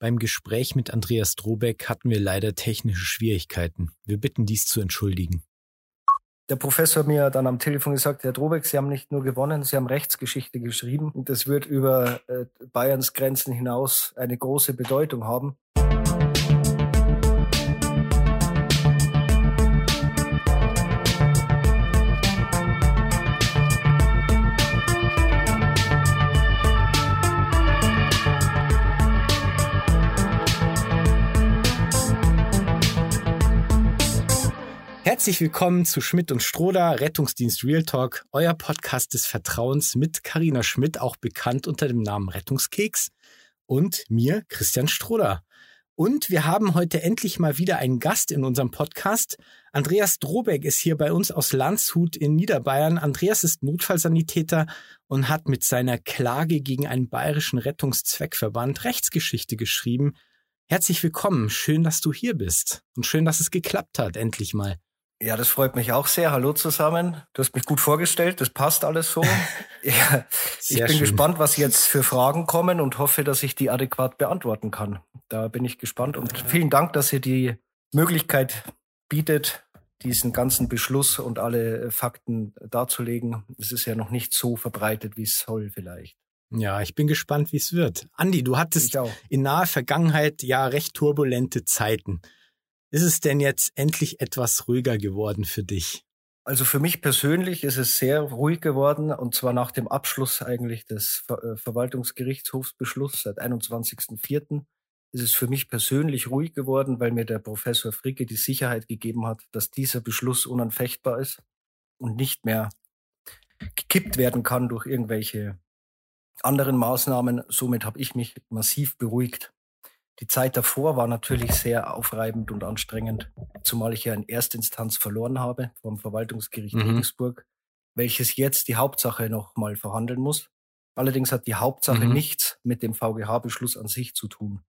Beim Gespräch mit Andreas Drobeck hatten wir leider technische Schwierigkeiten. Wir bitten dies zu entschuldigen. Der Professor mir dann am Telefon gesagt, Herr Drobeck, Sie haben nicht nur gewonnen, Sie haben Rechtsgeschichte geschrieben und das wird über äh, Bayerns Grenzen hinaus eine große Bedeutung haben. Herzlich willkommen zu Schmidt und Stroder, Rettungsdienst Real Talk, euer Podcast des Vertrauens mit Karina Schmidt, auch bekannt unter dem Namen Rettungskeks, und mir, Christian Stroder. Und wir haben heute endlich mal wieder einen Gast in unserem Podcast. Andreas Drobeck ist hier bei uns aus Landshut in Niederbayern. Andreas ist Notfallsanitäter und hat mit seiner Klage gegen einen bayerischen Rettungszweckverband Rechtsgeschichte geschrieben. Herzlich willkommen. Schön, dass du hier bist. Und schön, dass es geklappt hat, endlich mal. Ja, das freut mich auch sehr. Hallo zusammen. Du hast mich gut vorgestellt. Das passt alles so. ja, ich bin schön. gespannt, was jetzt für Fragen kommen und hoffe, dass ich die adäquat beantworten kann. Da bin ich gespannt und vielen Dank, dass ihr die Möglichkeit bietet, diesen ganzen Beschluss und alle Fakten darzulegen. Es ist ja noch nicht so verbreitet, wie es soll vielleicht. Ja, ich bin gespannt, wie es wird. Andi, du hattest in naher Vergangenheit ja recht turbulente Zeiten. Ist es denn jetzt endlich etwas ruhiger geworden für dich? Also für mich persönlich ist es sehr ruhig geworden und zwar nach dem Abschluss eigentlich des Ver äh, Verwaltungsgerichtshofsbeschlusses seit 21.04. ist es für mich persönlich ruhig geworden, weil mir der Professor Fricke die Sicherheit gegeben hat, dass dieser Beschluss unanfechtbar ist und nicht mehr gekippt werden kann durch irgendwelche anderen Maßnahmen. Somit habe ich mich massiv beruhigt. Die Zeit davor war natürlich sehr aufreibend und anstrengend, zumal ich ja in Erstinstanz verloren habe vom Verwaltungsgericht mhm. Regensburg, welches jetzt die Hauptsache nochmal verhandeln muss. Allerdings hat die Hauptsache mhm. nichts mit dem VGH-Beschluss an sich zu tun.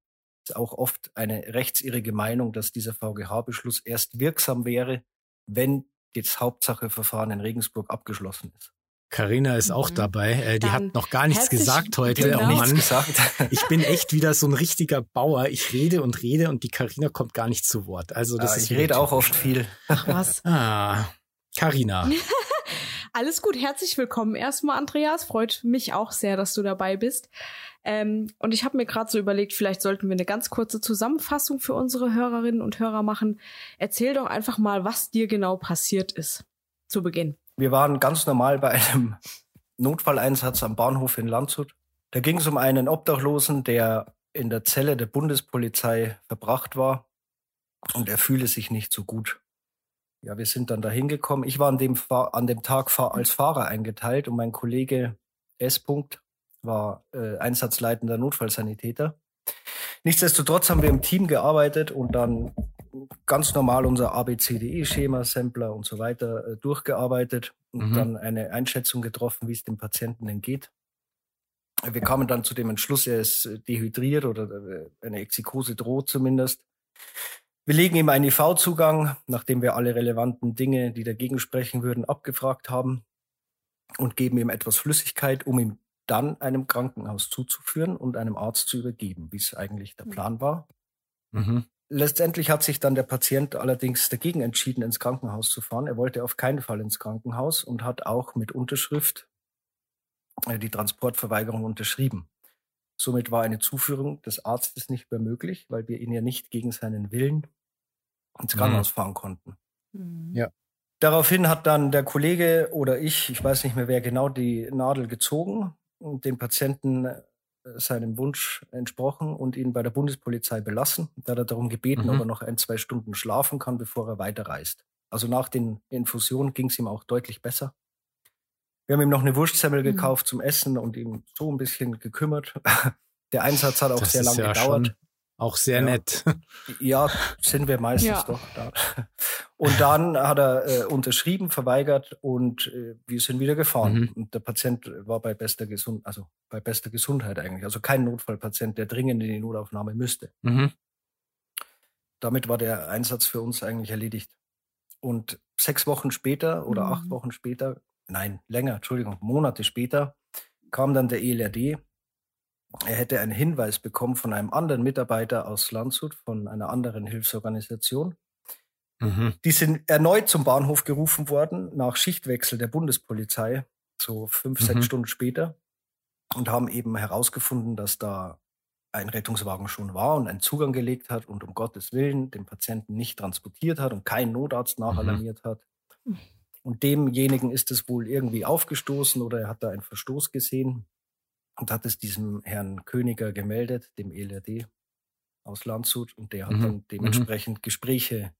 Es ist auch oft eine rechtsirrige Meinung, dass dieser VGH-Beschluss erst wirksam wäre, wenn das Hauptsacheverfahren in Regensburg abgeschlossen ist. Karina ist auch mhm. dabei. Äh, die hat noch gar nichts gesagt heute. Genau. Oh Mann, gesagt. ich bin echt wieder so ein richtiger Bauer. Ich rede und rede und die Karina kommt gar nicht zu Wort. Also das ja, ist ich rede auch oft viel. Ach was. Ah, Karina. Alles gut, herzlich willkommen erstmal, Andreas. Freut mich auch sehr, dass du dabei bist. Ähm, und ich habe mir gerade so überlegt, vielleicht sollten wir eine ganz kurze Zusammenfassung für unsere Hörerinnen und Hörer machen. Erzähl doch einfach mal, was dir genau passiert ist zu Beginn. Wir waren ganz normal bei einem Notfalleinsatz am Bahnhof in Landshut. Da ging es um einen Obdachlosen, der in der Zelle der Bundespolizei verbracht war und er fühle sich nicht so gut. Ja, wir sind dann da hingekommen. Ich war an dem, an dem Tag als Fahrer eingeteilt und mein Kollege S. war äh, einsatzleitender Notfallsanitäter. Nichtsdestotrotz haben wir im Team gearbeitet und dann ganz normal unser ABCDE-Schema, Sampler und so weiter äh, durchgearbeitet und mhm. dann eine Einschätzung getroffen, wie es dem Patienten denn geht. Wir kamen dann zu dem Entschluss, er ist äh, dehydriert oder äh, eine Exikose droht zumindest. Wir legen ihm einen IV-Zugang, nachdem wir alle relevanten Dinge, die dagegen sprechen würden, abgefragt haben und geben ihm etwas Flüssigkeit, um ihn dann einem Krankenhaus zuzuführen und einem Arzt zu übergeben, wie es eigentlich der mhm. Plan war. Mhm. Letztendlich hat sich dann der Patient allerdings dagegen entschieden, ins Krankenhaus zu fahren. Er wollte auf keinen Fall ins Krankenhaus und hat auch mit Unterschrift äh, die Transportverweigerung unterschrieben. Somit war eine Zuführung des Arztes nicht mehr möglich, weil wir ihn ja nicht gegen seinen Willen ins Krankenhaus mhm. fahren konnten. Mhm. Ja. Daraufhin hat dann der Kollege oder ich, ich weiß nicht mehr wer genau, die Nadel gezogen und den Patienten seinem Wunsch entsprochen und ihn bei der Bundespolizei belassen. Da hat er darum gebeten, mhm. ob er noch ein, zwei Stunden schlafen kann, bevor er weiterreist. Also nach den Infusionen ging es ihm auch deutlich besser. Wir haben ihm noch eine Wurstsemmel mhm. gekauft zum Essen und ihm so ein bisschen gekümmert. Der Einsatz hat auch das sehr lange ja gedauert. Auch sehr ja. nett. Ja, sind wir meistens ja. doch da. Und dann hat er äh, unterschrieben, verweigert und äh, wir sind wieder gefahren. Mhm. Und der Patient war bei bester Gesundheit, also bei bester Gesundheit eigentlich. Also kein Notfallpatient, der dringend in die Notaufnahme müsste. Mhm. Damit war der Einsatz für uns eigentlich erledigt. Und sechs Wochen später oder mhm. acht Wochen später, nein, länger, Entschuldigung, Monate später, kam dann der ELRD er hätte einen Hinweis bekommen von einem anderen Mitarbeiter aus Landshut, von einer anderen Hilfsorganisation. Mhm. Die sind erneut zum Bahnhof gerufen worden, nach Schichtwechsel der Bundespolizei, so fünf, mhm. sechs Stunden später, und haben eben herausgefunden, dass da ein Rettungswagen schon war und einen Zugang gelegt hat und um Gottes Willen den Patienten nicht transportiert hat und keinen Notarzt mhm. nachalarmiert mhm. hat. Und demjenigen ist es wohl irgendwie aufgestoßen oder er hat da einen Verstoß gesehen und hat es diesem Herrn Königer gemeldet, dem ELRD aus Landshut, und der hat mhm. dann mhm. dementsprechend mhm. Gespräche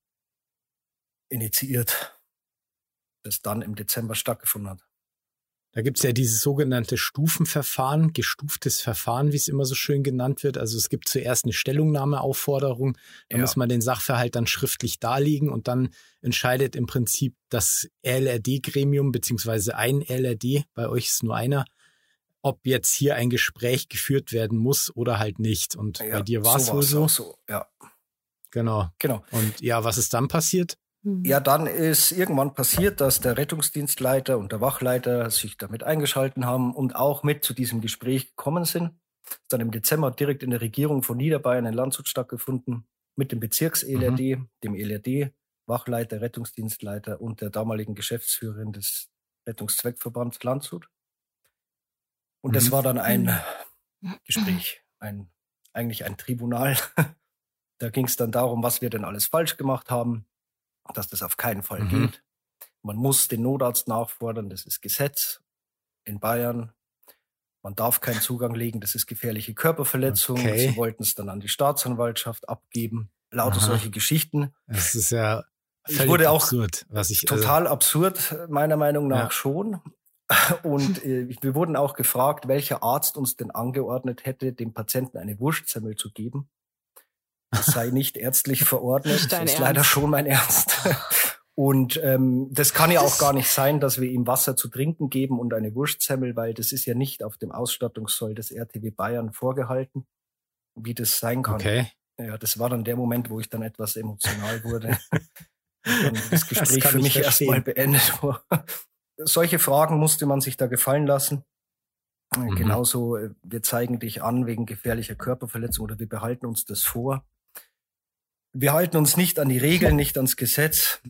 initiiert, das dann im Dezember stattgefunden hat. Da gibt's ja dieses sogenannte Stufenverfahren, gestuftes Verfahren, wie es immer so schön genannt wird. Also es gibt zuerst eine Stellungnahmeaufforderung, da ja. muss man den Sachverhalt dann schriftlich darlegen und dann entscheidet im Prinzip das LRD-Gremium beziehungsweise ein LRD, bei euch ist nur einer, ob jetzt hier ein Gespräch geführt werden muss oder halt nicht. Und ja, bei dir war es wohl so. so. Ja. Genau. Genau. Und ja, was ist dann passiert? Mhm. Ja, dann ist irgendwann passiert, dass der Rettungsdienstleiter und der Wachleiter sich damit eingeschalten haben und auch mit zu diesem Gespräch gekommen sind. Dann im Dezember direkt in der Regierung von Niederbayern in Landshut stattgefunden mit dem Bezirks-ELRD, mhm. dem ELRD, Wachleiter, Rettungsdienstleiter und der damaligen Geschäftsführerin des Rettungszweckverbands Landshut. Und mhm. das war dann ein mhm. Gespräch, ein, eigentlich ein Tribunal. da ging es dann darum, was wir denn alles falsch gemacht haben, dass das auf keinen Fall mhm. geht. Man muss den Notarzt nachfordern, das ist Gesetz in Bayern. Man darf keinen Zugang legen, das ist gefährliche Körperverletzung. Okay. Sie wollten es dann an die Staatsanwaltschaft abgeben. Lauter Aha. solche Geschichten. Das ist ja völlig wurde auch absurd, was ich also total also, absurd meiner Meinung nach ja. schon. Und äh, wir wurden auch gefragt, welcher Arzt uns denn angeordnet hätte, dem Patienten eine Wurstsemmel zu geben. Das sei nicht ärztlich verordnet. Das ist Ernst? leider schon mein Ernst. Und ähm, das kann ja auch gar nicht sein, dass wir ihm Wasser zu trinken geben und eine Wurstsemmel, weil das ist ja nicht auf dem Ausstattungssoll des RTW Bayern vorgehalten, wie das sein kann. Okay. Ja, das war dann der Moment, wo ich dann etwas emotional wurde. und das Gespräch das für mich erstmal beendet war. Solche Fragen musste man sich da gefallen lassen. Mhm. Genauso, äh, wir zeigen dich an wegen gefährlicher Körperverletzung oder wir behalten uns das vor wir halten uns nicht an die Regeln, nicht ans Gesetz.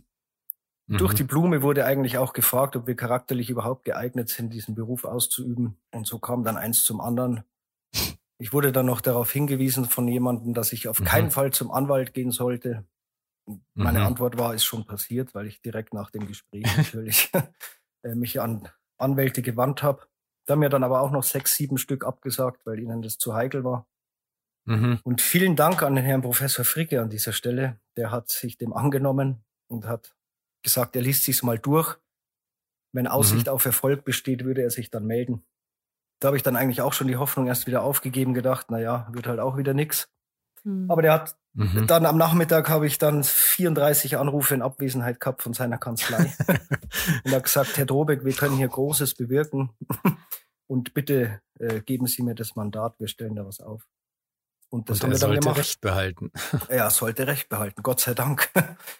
Mhm. Durch die Blume wurde eigentlich auch gefragt, ob wir charakterlich überhaupt geeignet sind, diesen Beruf auszuüben. Und so kam dann eins zum anderen. Ich wurde dann noch darauf hingewiesen von jemandem, dass ich auf mhm. keinen Fall zum Anwalt gehen sollte. Meine mhm. Antwort war, ist schon passiert, weil ich direkt nach dem Gespräch natürlich äh, mich an Anwälte gewandt habe. Da haben mir dann aber auch noch sechs, sieben Stück abgesagt, weil ihnen das zu heikel war. Mhm. Und vielen Dank an den Herrn Professor Fricke an dieser Stelle. Der hat sich dem angenommen und hat gesagt, er liest sich's mal durch. Wenn Aussicht mhm. auf Erfolg besteht, würde er sich dann melden. Da habe ich dann eigentlich auch schon die Hoffnung erst wieder aufgegeben, gedacht, na ja, wird halt auch wieder nix. Mhm. Aber der hat mhm. dann am Nachmittag habe ich dann 34 Anrufe in Abwesenheit gehabt von seiner Kanzlei und hat gesagt, Herr Drobeck, wir können hier Großes bewirken und bitte äh, geben Sie mir das Mandat, wir stellen da was auf. Und das und haben wir dann gemacht. Recht behalten. Ja, sollte Recht behalten, Gott sei Dank.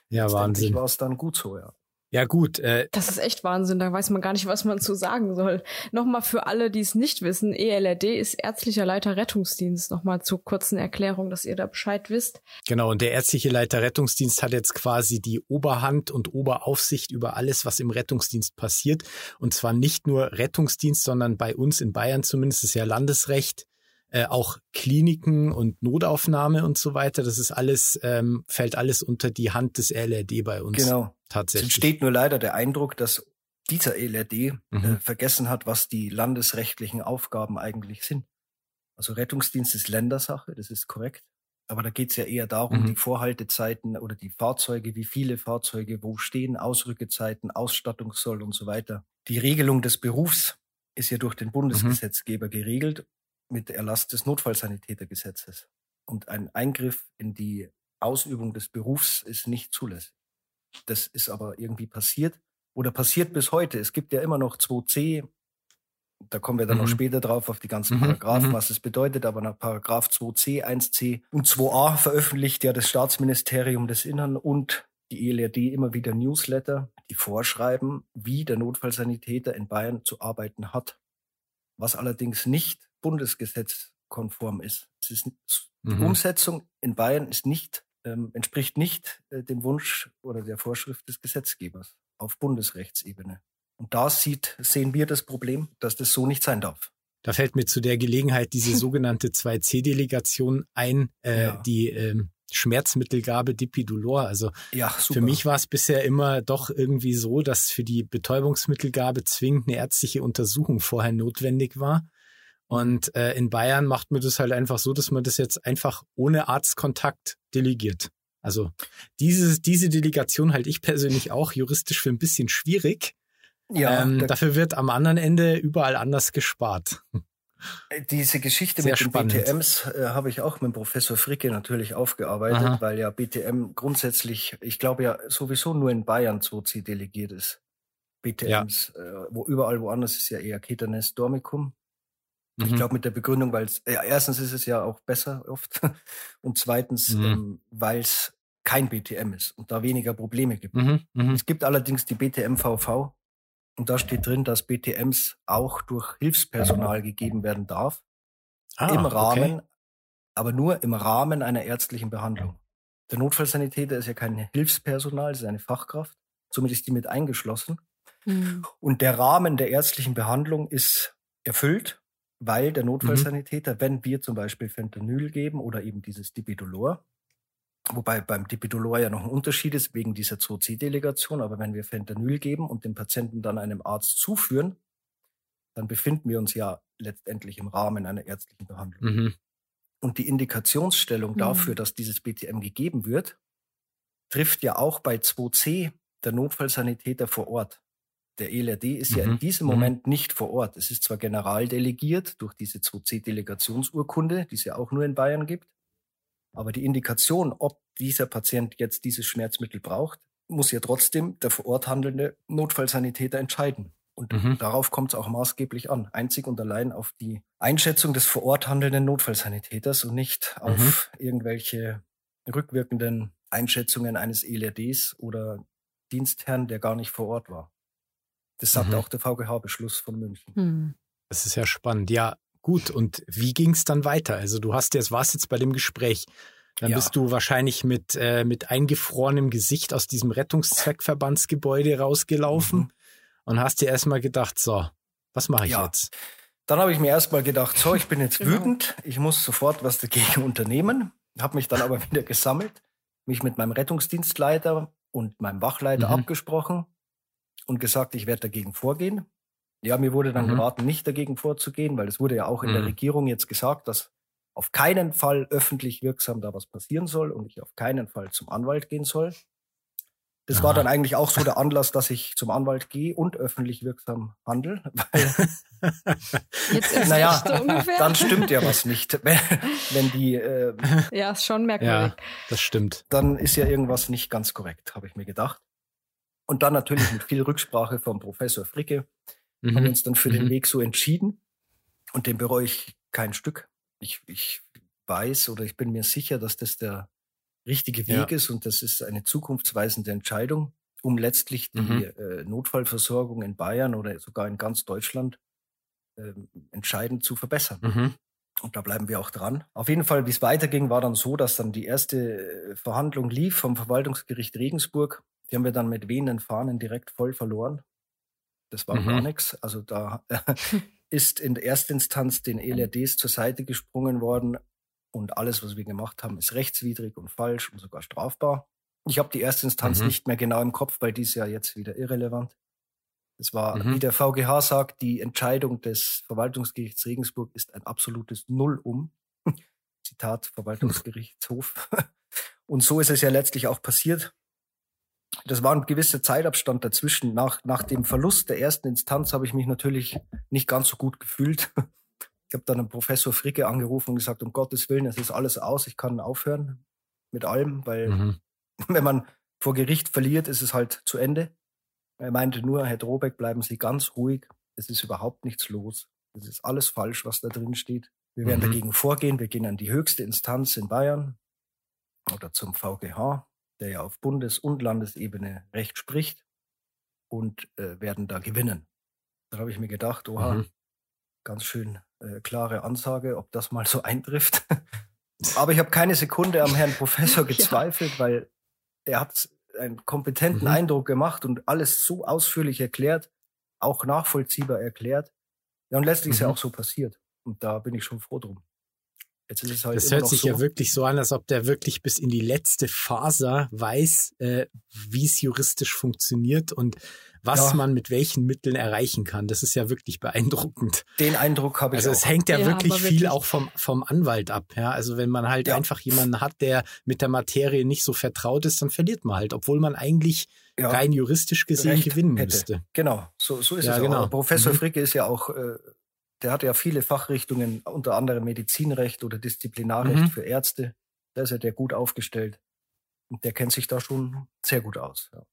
Ja, Wahnsinn. war es dann gut so, ja. Ja, gut. Äh, das ist echt Wahnsinn, da weiß man gar nicht, was man zu sagen soll. Nochmal für alle, die es nicht wissen, ELRD ist ärztlicher Leiter Rettungsdienst. Nochmal zur kurzen Erklärung, dass ihr da Bescheid wisst. Genau, und der ärztliche Leiter Rettungsdienst hat jetzt quasi die Oberhand und Oberaufsicht über alles, was im Rettungsdienst passiert. Und zwar nicht nur Rettungsdienst, sondern bei uns in Bayern zumindest ist ja Landesrecht äh, auch Kliniken und Notaufnahme und so weiter. Das ist alles, ähm, fällt alles unter die Hand des LRD bei uns. Genau. Tatsächlich. Es entsteht nur leider der Eindruck, dass dieser LRD äh, mhm. äh, vergessen hat, was die landesrechtlichen Aufgaben eigentlich sind. Also Rettungsdienst ist Ländersache, das ist korrekt. Aber da geht es ja eher darum, mhm. die Vorhaltezeiten oder die Fahrzeuge, wie viele Fahrzeuge wo stehen, Ausrückezeiten, Ausstattungssoll und so weiter. Die Regelung des Berufs ist ja durch den mhm. Bundesgesetzgeber mhm. geregelt mit Erlass des Notfallsanitätergesetzes. Und ein Eingriff in die Ausübung des Berufs ist nicht zulässig. Das ist aber irgendwie passiert oder passiert bis heute. Es gibt ja immer noch 2c, da kommen wir dann mhm. noch später drauf auf die ganzen mhm. Paragraphen, mhm. was es bedeutet, aber nach Paragraph 2c, 1c und 2a veröffentlicht ja das Staatsministerium des Innern und die ELRD immer wieder Newsletter, die vorschreiben, wie der Notfallsanitäter in Bayern zu arbeiten hat. Was allerdings nicht Bundesgesetz konform ist. Ist die mhm. Umsetzung in Bayern ist nicht, ähm, entspricht nicht äh, dem Wunsch oder der Vorschrift des Gesetzgebers auf Bundesrechtsebene. Und da sieht, sehen wir das Problem, dass das so nicht sein darf. Da fällt mir zu der Gelegenheit diese sogenannte 2C-Delegation ein, äh, ja. die ähm, Schmerzmittelgabe Dipidolor. Also ja, für mich war es bisher immer doch irgendwie so, dass für die Betäubungsmittelgabe zwingend eine ärztliche Untersuchung vorher notwendig war. Und äh, in Bayern macht man das halt einfach so, dass man das jetzt einfach ohne Arztkontakt delegiert. Also diese, diese Delegation halte ich persönlich auch juristisch für ein bisschen schwierig. Ja, ähm, dafür wird am anderen Ende überall anders gespart. Äh, diese Geschichte Sehr mit den spannend. BTMs äh, habe ich auch mit Professor Fricke natürlich aufgearbeitet, Aha. weil ja BTM grundsätzlich, ich glaube ja sowieso nur in Bayern Zozi delegiert ist. BTMs, ja. äh, wo überall woanders ist ja eher Ketanes Dormicum. Mhm. Ich glaube mit der Begründung, weil es, äh, erstens ist es ja auch besser oft und zweitens, mhm. ähm, weil es kein BTM ist und da weniger Probleme gibt. Mhm. mhm. Es gibt allerdings die BTM-VV, und da steht drin, dass BTMs auch durch Hilfspersonal gegeben werden darf. Ah, Im Rahmen, okay. aber nur im Rahmen einer ärztlichen Behandlung. Der Notfallsanitäter ist ja kein Hilfspersonal, ist eine Fachkraft. Somit ist die mit eingeschlossen. Mhm. Und der Rahmen der ärztlichen Behandlung ist erfüllt, weil der mhm. Notfallsanitäter, mhm. wenn wir zum Beispiel Fentanyl geben oder eben dieses Dipidolor, Wobei beim Dipidolor ja noch ein Unterschied ist wegen dieser 2C-Delegation. Aber wenn wir Fentanyl geben und den Patienten dann einem Arzt zuführen, dann befinden wir uns ja letztendlich im Rahmen einer ärztlichen Behandlung. Mhm. Und die Indikationsstellung mhm. dafür, dass dieses BTM gegeben wird, trifft ja auch bei 2C der Notfallsanitäter vor Ort. Der ELRD ist mhm. ja in mhm. diesem mhm. Moment nicht vor Ort. Es ist zwar generaldelegiert durch diese 2C-Delegationsurkunde, die es ja auch nur in Bayern gibt, aber die Indikation, ob dieser Patient jetzt dieses Schmerzmittel braucht, muss ja trotzdem der vor Ort handelnde Notfallsanitäter entscheiden. Und mhm. darauf kommt es auch maßgeblich an. Einzig und allein auf die Einschätzung des vor Ort handelnden Notfallsanitäters und nicht mhm. auf irgendwelche rückwirkenden Einschätzungen eines ELRDs oder Dienstherrn, der gar nicht vor Ort war. Das sagt mhm. auch der VGH-Beschluss von München. Hm. Das ist ja spannend. Ja, Gut, und wie ging es dann weiter? Also du hast jetzt, warst jetzt bei dem Gespräch. Dann ja. bist du wahrscheinlich mit, äh, mit eingefrorenem Gesicht aus diesem Rettungszweckverbandsgebäude rausgelaufen mhm. und hast dir erstmal gedacht, so, was mache ich ja. jetzt? Dann habe ich mir erstmal gedacht, so, ich bin jetzt genau. wütend, ich muss sofort was dagegen unternehmen. Habe mich dann aber wieder gesammelt, mich mit meinem Rettungsdienstleiter und meinem Wachleiter mhm. abgesprochen und gesagt, ich werde dagegen vorgehen. Ja, mir wurde dann mhm. geraten, nicht dagegen vorzugehen, weil es wurde ja auch in mhm. der Regierung jetzt gesagt, dass auf keinen Fall öffentlich wirksam da was passieren soll und ich auf keinen Fall zum Anwalt gehen soll. Das Aha. war dann eigentlich auch so der Anlass, dass ich zum Anwalt gehe und öffentlich wirksam handle. Weil, Jetzt ist naja, dann stimmt ja was nicht. Wenn, wenn die äh, Ja, ist schon merkwürdig. Ja, das stimmt. Dann ist ja irgendwas nicht ganz korrekt, habe ich mir gedacht. Und dann natürlich mit viel Rücksprache vom Professor Fricke, mhm. haben uns dann für mhm. den Weg so entschieden. Und den bereue ich kein Stück. Ich, ich weiß oder ich bin mir sicher, dass das der richtige Weg ja. ist und das ist eine zukunftsweisende Entscheidung, um letztlich die mhm. äh, Notfallversorgung in Bayern oder sogar in ganz Deutschland äh, entscheidend zu verbessern. Mhm. Und da bleiben wir auch dran. Auf jeden Fall, wie es weiterging, war dann so, dass dann die erste äh, Verhandlung lief vom Verwaltungsgericht Regensburg. Die haben wir dann mit wehenden Fahnen direkt voll verloren. Das war mhm. gar nichts. Also da ist in der Erstinstanz den ELRDs zur Seite gesprungen worden und alles, was wir gemacht haben, ist rechtswidrig und falsch und sogar strafbar. Ich habe die Erstinstanz mhm. nicht mehr genau im Kopf, weil die ist ja jetzt wieder irrelevant. Es war, mhm. wie der VGH sagt, die Entscheidung des Verwaltungsgerichts Regensburg ist ein absolutes Nullum. Zitat Verwaltungsgerichtshof. Und so ist es ja letztlich auch passiert das war ein gewisser Zeitabstand dazwischen. Nach, nach dem Verlust der ersten Instanz habe ich mich natürlich nicht ganz so gut gefühlt. Ich habe dann einen Professor Fricke angerufen und gesagt, um Gottes Willen, es ist alles aus, ich kann aufhören mit allem, weil mhm. wenn man vor Gericht verliert, ist es halt zu Ende. Er meinte nur, Herr Drobeck, bleiben Sie ganz ruhig, es ist überhaupt nichts los. Es ist alles falsch, was da drin steht. Wir werden mhm. dagegen vorgehen, wir gehen an die höchste Instanz in Bayern oder zum VGH der ja auf Bundes- und Landesebene Recht spricht und äh, werden da gewinnen. Da habe ich mir gedacht, oha, mhm. ganz schön äh, klare Ansage, ob das mal so eintrifft. Aber ich habe keine Sekunde am Herrn Professor gezweifelt, ja. weil er hat einen kompetenten mhm. Eindruck gemacht und alles so ausführlich erklärt, auch nachvollziehbar erklärt. Ja, und letztlich mhm. ist ja auch so passiert. Und da bin ich schon froh drum. Jetzt ist es halt das hört sich so. ja wirklich so an, als ob der wirklich bis in die letzte Faser weiß, äh, wie es juristisch funktioniert und was ja. man mit welchen Mitteln erreichen kann. Das ist ja wirklich beeindruckend. Den Eindruck habe ich. Also es hängt ja, ja wirklich viel wirklich. auch vom, vom Anwalt ab. Ja, also wenn man halt ja. einfach jemanden hat, der mit der Materie nicht so vertraut ist, dann verliert man halt, obwohl man eigentlich rein juristisch gesehen Recht gewinnen hätte. müsste. Genau, so, so ist es genau. auch. Professor mhm. Fricke ist ja auch, äh, der hat ja viele Fachrichtungen, unter anderem Medizinrecht oder Disziplinarrecht mhm. für Ärzte. Da ist ja der gut aufgestellt. Und der kennt sich da schon sehr gut aus. Ja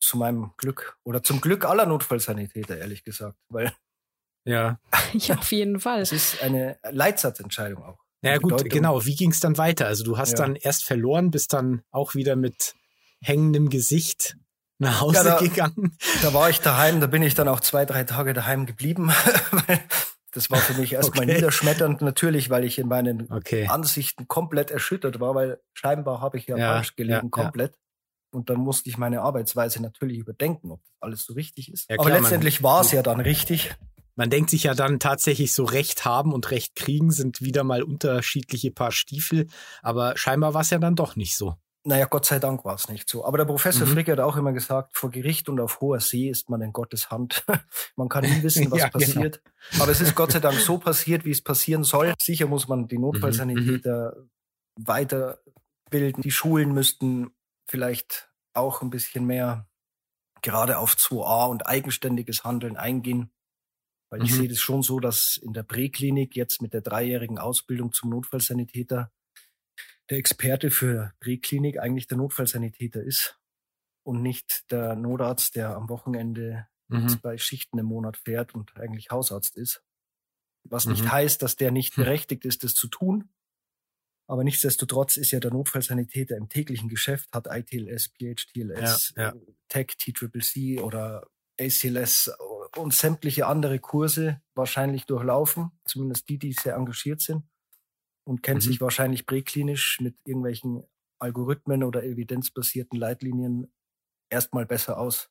zu meinem Glück oder zum Glück aller Notfallsanitäter, ehrlich gesagt, weil ja, ja auf jeden Fall. Es ist eine Leitsatzentscheidung auch. Ja gut, Bedeutung. genau. Wie ging es dann weiter? Also du hast ja. dann erst verloren, bist dann auch wieder mit hängendem Gesicht nach Hause ja, da, gegangen. Da war ich daheim, da bin ich dann auch zwei, drei Tage daheim geblieben, weil das war für mich erstmal okay. niederschmetternd natürlich, weil ich in meinen okay. Ansichten komplett erschüttert war, weil scheinbar habe ich ja, ja falsch gelegen, ja, komplett. Und dann musste ich meine Arbeitsweise natürlich überdenken, ob das alles so richtig ist. Ja, klar, Aber letztendlich war es ja dann richtig. Man denkt sich ja dann tatsächlich so Recht haben und Recht kriegen sind wieder mal unterschiedliche Paar Stiefel. Aber scheinbar war es ja dann doch nicht so. Naja, Gott sei Dank war es nicht so. Aber der Professor mhm. Frick hat auch immer gesagt, vor Gericht und auf hoher See ist man in Gottes Hand. man kann nie wissen, was ja, genau. passiert. Genau. Aber es ist Gott sei Dank so passiert, wie es passieren soll. Sicher muss man die mhm, Notfallsanitäter mhm. weiterbilden. Die Schulen müssten vielleicht auch ein bisschen mehr gerade auf 2a und eigenständiges Handeln eingehen. Weil mhm. ich sehe das schon so, dass in der Präklinik jetzt mit der dreijährigen Ausbildung zum Notfallsanitäter der Experte für Präklinik eigentlich der Notfallsanitäter ist und nicht der Notarzt, der am Wochenende mhm. zwei Schichten im Monat fährt und eigentlich Hausarzt ist. Was mhm. nicht heißt, dass der nicht hm. berechtigt ist, das zu tun. Aber nichtsdestotrotz ist ja der Notfallsanitäter im täglichen Geschäft, hat ITLS, PHTLS, ja, ja. Tech, TCCC oder ACLS und sämtliche andere Kurse wahrscheinlich durchlaufen, zumindest die, die sehr engagiert sind und kennt mhm. sich wahrscheinlich präklinisch mit irgendwelchen Algorithmen oder evidenzbasierten Leitlinien erstmal besser aus.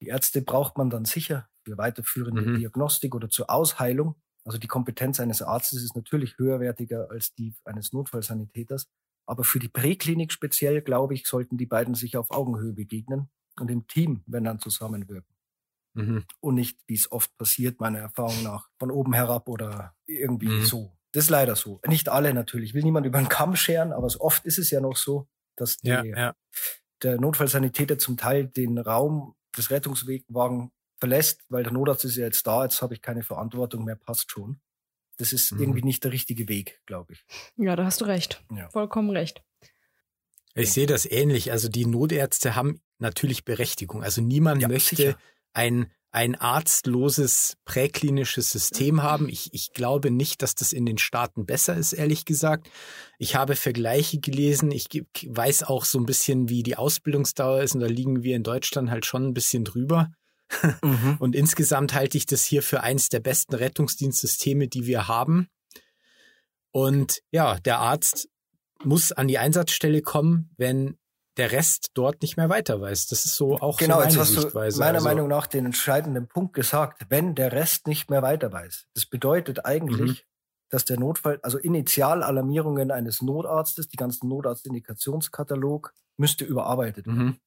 Die Ärzte braucht man dann sicher für weiterführende mhm. Diagnostik oder zur Ausheilung. Also die Kompetenz eines Arztes ist natürlich höherwertiger als die eines Notfallsanitäters. Aber für die Präklinik speziell, glaube ich, sollten die beiden sich auf Augenhöhe begegnen und im Team, wenn dann zusammenwirken. Mhm. Und nicht, wie es oft passiert, meiner Erfahrung nach, von oben herab oder irgendwie mhm. so. Das ist leider so. Nicht alle natürlich. Ich will niemand über den Kamm scheren, aber so oft ist es ja noch so, dass die, ja, ja. der Notfallsanitäter zum Teil den Raum des Rettungswagen verlässt, weil der Notarzt ist ja jetzt da, jetzt habe ich keine Verantwortung mehr, passt schon. Das ist mhm. irgendwie nicht der richtige Weg, glaube ich. Ja, da hast du recht. Ja. Vollkommen recht. Ich sehe das ähnlich. Also die Notärzte haben natürlich Berechtigung. Also niemand ja, möchte sicher. ein, ein arztloses präklinisches System haben. Ich, ich glaube nicht, dass das in den Staaten besser ist, ehrlich gesagt. Ich habe Vergleiche gelesen. Ich weiß auch so ein bisschen, wie die Ausbildungsdauer ist. Und da liegen wir in Deutschland halt schon ein bisschen drüber. Mhm. Und insgesamt halte ich das hier für eins der besten Rettungsdienstsysteme, die wir haben. Und ja, der Arzt muss an die Einsatzstelle kommen, wenn der Rest dort nicht mehr weiter weiß. Das ist so auch genau, so meine jetzt hast Sichtweise. Du meiner also, Meinung nach den entscheidenden Punkt gesagt, wenn der Rest nicht mehr weiter weiß. Das bedeutet eigentlich, mhm. dass der Notfall, also Initialalarmierungen eines Notarztes, die ganzen Notarztindikationskatalog, müsste überarbeitet werden. Mhm.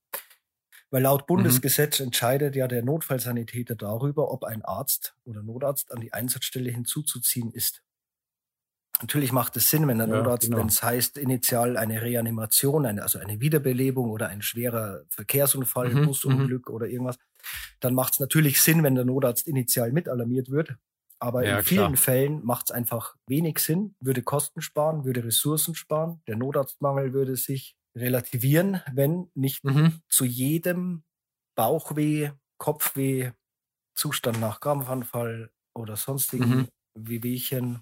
Weil laut mhm. Bundesgesetz mhm. entscheidet ja der Notfallsanitäter darüber, ob ein Arzt oder Notarzt an die Einsatzstelle hinzuzuziehen ist. Natürlich macht es Sinn, wenn der ja, Notarzt, genau. wenn es heißt, initial eine Reanimation, eine, also eine Wiederbelebung oder ein schwerer Verkehrsunfall, mhm, Busunglück mhm. oder irgendwas, dann macht es natürlich Sinn, wenn der Notarzt initial mit alarmiert wird. Aber ja, in vielen klar. Fällen macht es einfach wenig Sinn, würde Kosten sparen, würde Ressourcen sparen. Der Notarztmangel würde sich relativieren, wenn nicht mhm. zu jedem Bauchweh, Kopfweh, Zustand nach Krampfanfall oder sonstigen mhm. Wehwehchen,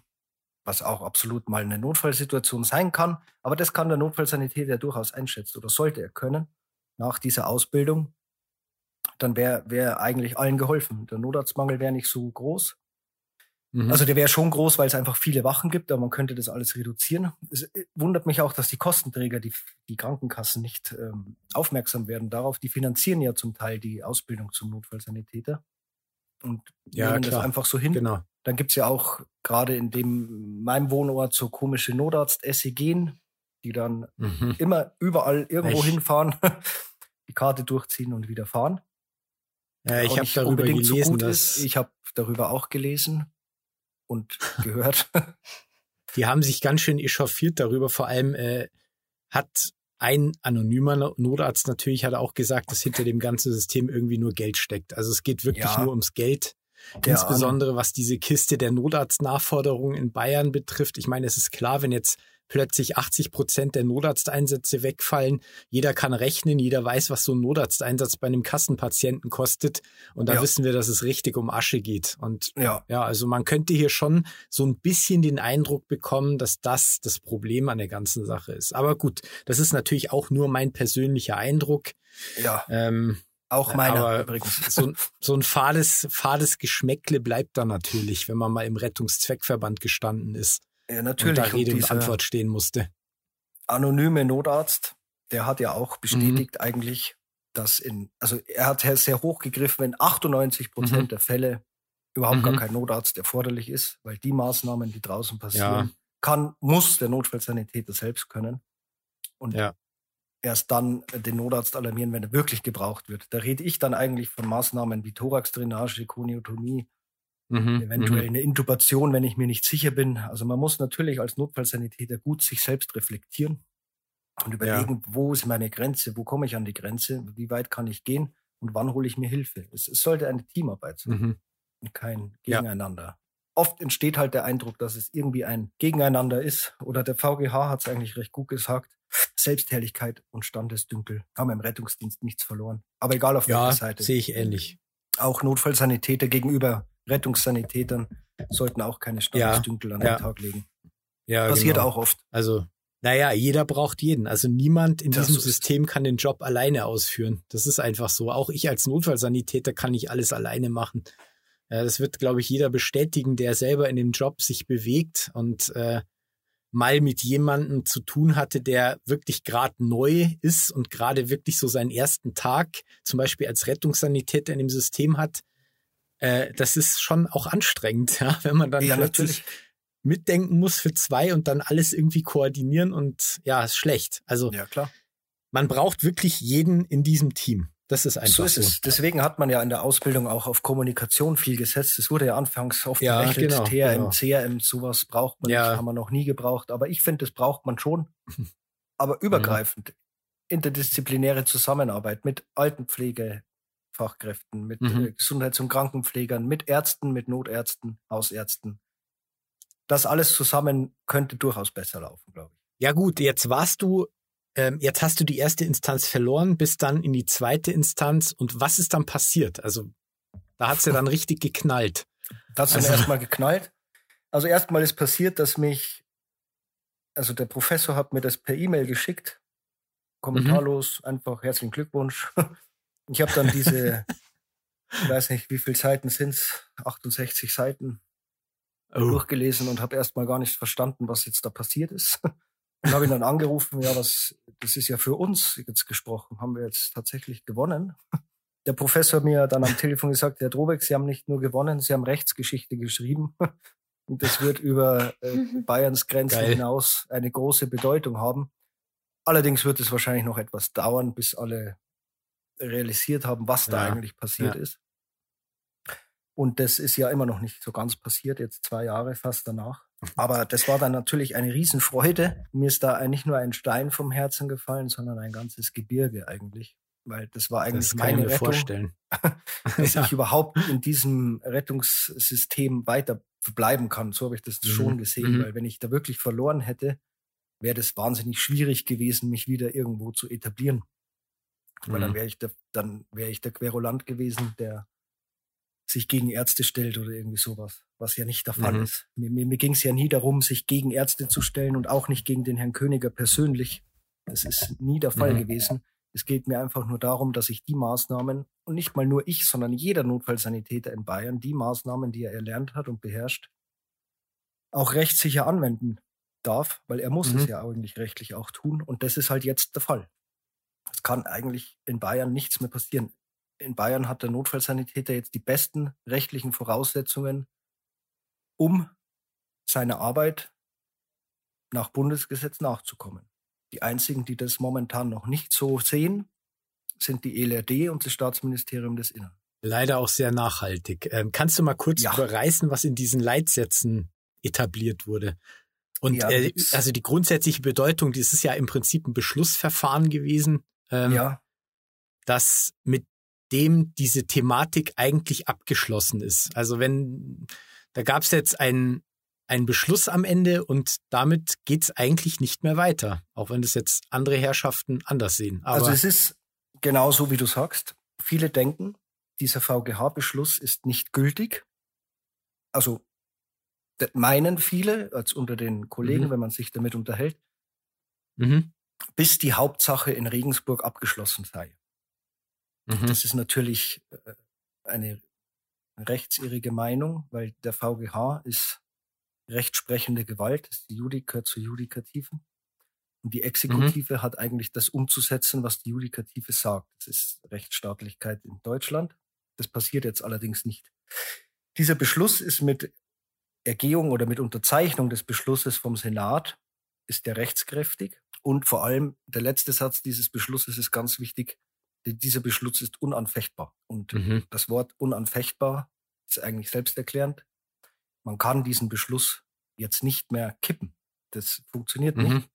was auch absolut mal eine Notfallsituation sein kann. Aber das kann der Notfallsanitäter durchaus einschätzen oder sollte er können nach dieser Ausbildung. Dann wäre wär eigentlich allen geholfen. Der Notarztmangel wäre nicht so groß. Mhm. Also der wäre schon groß, weil es einfach viele Wachen gibt, aber man könnte das alles reduzieren. Es äh, wundert mich auch, dass die Kostenträger, die, die Krankenkassen nicht ähm, aufmerksam werden darauf. Die finanzieren ja zum Teil die Ausbildung zum Notfallsanitäter und ja, nehmen klar. das einfach so hin. Genau. Dann gibt's ja auch gerade in dem meinem Wohnort so komische Notarzt-SEGen, die dann mhm. immer überall irgendwo Echt? hinfahren, die Karte durchziehen und wieder fahren. Ja, ich habe darüber gelesen, so dass ich habe darüber auch gelesen und gehört. Die haben sich ganz schön echauffiert darüber. Vor allem äh, hat ein anonymer Notarzt natürlich hat auch gesagt, dass hinter dem ganzen System irgendwie nur Geld steckt. Also es geht wirklich ja. nur ums Geld. Der Insbesondere was diese Kiste der Notarztnachforderungen in Bayern betrifft. Ich meine, es ist klar, wenn jetzt plötzlich 80 Prozent der Notarzteinsätze wegfallen. Jeder kann rechnen, jeder weiß, was so ein Notarzteinsatz bei einem Kassenpatienten kostet. Und da ja. wissen wir, dass es richtig um Asche geht. Und ja. ja, also man könnte hier schon so ein bisschen den Eindruck bekommen, dass das das Problem an der ganzen Sache ist. Aber gut, das ist natürlich auch nur mein persönlicher Eindruck. Ja. Ähm, auch meiner aber übrigens. So, so ein fades, fades Geschmäckle bleibt da natürlich, wenn man mal im Rettungszweckverband gestanden ist. Ja, natürlich. Und da Rede und, und Antwort stehen musste. Anonyme Notarzt, der hat ja auch bestätigt mhm. eigentlich, dass in, also er hat sehr hoch gegriffen, in 98 Prozent mhm. der Fälle überhaupt mhm. gar kein Notarzt erforderlich ist, weil die Maßnahmen, die draußen passieren, ja. kann, muss der Notfallsanitäter selbst können. Und ja. Erst dann den Notarzt alarmieren, wenn er wirklich gebraucht wird. Da rede ich dann eigentlich von Maßnahmen wie Thoraxdrainage, Koniotomie, Mhm, eventuell mhm. eine Intubation, wenn ich mir nicht sicher bin. Also man muss natürlich als Notfallsanitäter gut sich selbst reflektieren und überlegen, ja. wo ist meine Grenze, wo komme ich an die Grenze, wie weit kann ich gehen und wann hole ich mir Hilfe. Es, es sollte eine Teamarbeit sein mhm. und kein Gegeneinander. Oft entsteht halt der Eindruck, dass es irgendwie ein Gegeneinander ist. Oder der VGH hat es eigentlich recht gut gesagt. Selbstherrlichkeit und Standesdünkel haben im Rettungsdienst nichts verloren. Aber egal auf ja, welcher Seite. sehe ich ähnlich. Auch Notfallsanitäter gegenüber Rettungssanitätern sollten auch keine Standesdünkel ja, an den ja. Tag legen. Ja, Passiert genau. auch oft. Also, naja, jeder braucht jeden. Also niemand in das diesem System kann den Job alleine ausführen. Das ist einfach so. Auch ich als Notfallsanitäter kann nicht alles alleine machen. Ja, das wird, glaube ich, jeder bestätigen, der selber in dem Job sich bewegt und äh, mal mit jemandem zu tun hatte, der wirklich gerade neu ist und gerade wirklich so seinen ersten Tag, zum Beispiel als Rettungssanitäter in dem System hat, äh, das ist schon auch anstrengend, ja, wenn man dann ja, plötzlich mitdenken muss für zwei und dann alles irgendwie koordinieren und ja, ist schlecht. Also ja, klar. man braucht wirklich jeden in diesem Team. Das ist einfach so. Ist. Es. Deswegen hat man ja in der Ausbildung auch auf Kommunikation viel gesetzt. Es wurde ja anfangs oft ja, berechnet, genau, TRM, genau. CRM, sowas braucht man ja. nicht, haben wir noch nie gebraucht. Aber ich finde, das braucht man schon. Aber übergreifend. Ja. Interdisziplinäre Zusammenarbeit mit Altenpflege, Fachkräften, mit mhm. Äh, Gesundheits- und Krankenpflegern, mit Ärzten, mit Notärzten, Hausärzten. Das alles zusammen könnte durchaus besser laufen, glaube ich. Ja gut, jetzt warst du, ähm, jetzt hast du die erste Instanz verloren, bist dann in die zweite Instanz und was ist dann passiert? Also da hat es ja dann richtig geknallt. Da hat es also, dann erstmal geknallt. Also erstmal ist passiert, dass mich, also der Professor hat mir das per E-Mail geschickt, kommentarlos, mhm. einfach herzlichen Glückwunsch. Ich habe dann diese, ich weiß nicht, wie viele Seiten sind's, 68 Seiten oh. durchgelesen und habe erstmal gar nicht verstanden, was jetzt da passiert ist. Und habe ihn dann angerufen, ja, was, das ist ja für uns jetzt gesprochen, haben wir jetzt tatsächlich gewonnen. Der Professor mir dann am Telefon gesagt, Herr Drobeck, Sie haben nicht nur gewonnen, Sie haben Rechtsgeschichte geschrieben. Und das wird über äh, mhm. Bayerns Grenzen Geil. hinaus eine große Bedeutung haben. Allerdings wird es wahrscheinlich noch etwas dauern, bis alle realisiert haben, was da eigentlich passiert ja. ist. Und das ist ja immer noch nicht so ganz passiert, jetzt zwei Jahre fast danach. Aber das war dann natürlich eine Riesenfreude. Mir ist da nicht nur ein Stein vom Herzen gefallen, sondern ein ganzes Gebirge eigentlich. Weil das war eigentlich das meine Rettung, vorstellen. dass ja. ich überhaupt in diesem Rettungssystem weiter bleiben kann. So habe ich das mhm. schon gesehen. Mhm. Weil wenn ich da wirklich verloren hätte, wäre das wahnsinnig schwierig gewesen, mich wieder irgendwo zu etablieren. Weil mhm. dann wäre ich der, dann wäre ich der Querulant gewesen, der sich gegen Ärzte stellt oder irgendwie sowas, was ja nicht der Fall mhm. ist. Mir, mir, mir ging es ja nie darum, sich gegen Ärzte zu stellen und auch nicht gegen den Herrn Königer persönlich. Das ist nie der Fall mhm. gewesen. Es geht mir einfach nur darum, dass ich die Maßnahmen, und nicht mal nur ich, sondern jeder Notfallsanitäter in Bayern, die Maßnahmen, die er erlernt hat und beherrscht, auch rechtssicher anwenden darf, weil er muss mhm. es ja eigentlich rechtlich auch tun. Und das ist halt jetzt der Fall. Es kann eigentlich in Bayern nichts mehr passieren. In Bayern hat der Notfallsanitäter jetzt die besten rechtlichen Voraussetzungen, um seiner Arbeit nach Bundesgesetz nachzukommen. Die einzigen, die das momentan noch nicht so sehen, sind die ELRD und das Staatsministerium des Innern. Leider auch sehr nachhaltig. Ähm, kannst du mal kurz ja. überreißen, was in diesen Leitsätzen etabliert wurde? Und ja, äh, also die grundsätzliche Bedeutung, das ist ja im Prinzip ein Beschlussverfahren gewesen, ähm, ja. dass mit dem diese Thematik eigentlich abgeschlossen ist. Also wenn, da gab es jetzt einen, einen Beschluss am Ende und damit geht es eigentlich nicht mehr weiter, auch wenn das jetzt andere Herrschaften anders sehen. Aber also es ist genauso, wie du sagst. Viele denken, dieser VGH-Beschluss ist nicht gültig. Also meinen viele, als unter den Kollegen, mhm. wenn man sich damit unterhält, mhm. bis die Hauptsache in Regensburg abgeschlossen sei. Mhm. Das ist natürlich äh, eine rechtsirrige Meinung, weil der VGH ist rechtsprechende Gewalt, die Judik gehört zur Judikativen. Und die Exekutive mhm. hat eigentlich das umzusetzen, was die Judikative sagt. Das ist Rechtsstaatlichkeit in Deutschland. Das passiert jetzt allerdings nicht. Dieser Beschluss ist mit Ergehung oder mit Unterzeichnung des Beschlusses vom Senat ist der rechtskräftig. Und vor allem der letzte Satz dieses Beschlusses ist ganz wichtig. Dieser Beschluss ist unanfechtbar. Und mhm. das Wort unanfechtbar ist eigentlich selbsterklärend. Man kann diesen Beschluss jetzt nicht mehr kippen. Das funktioniert mhm. nicht.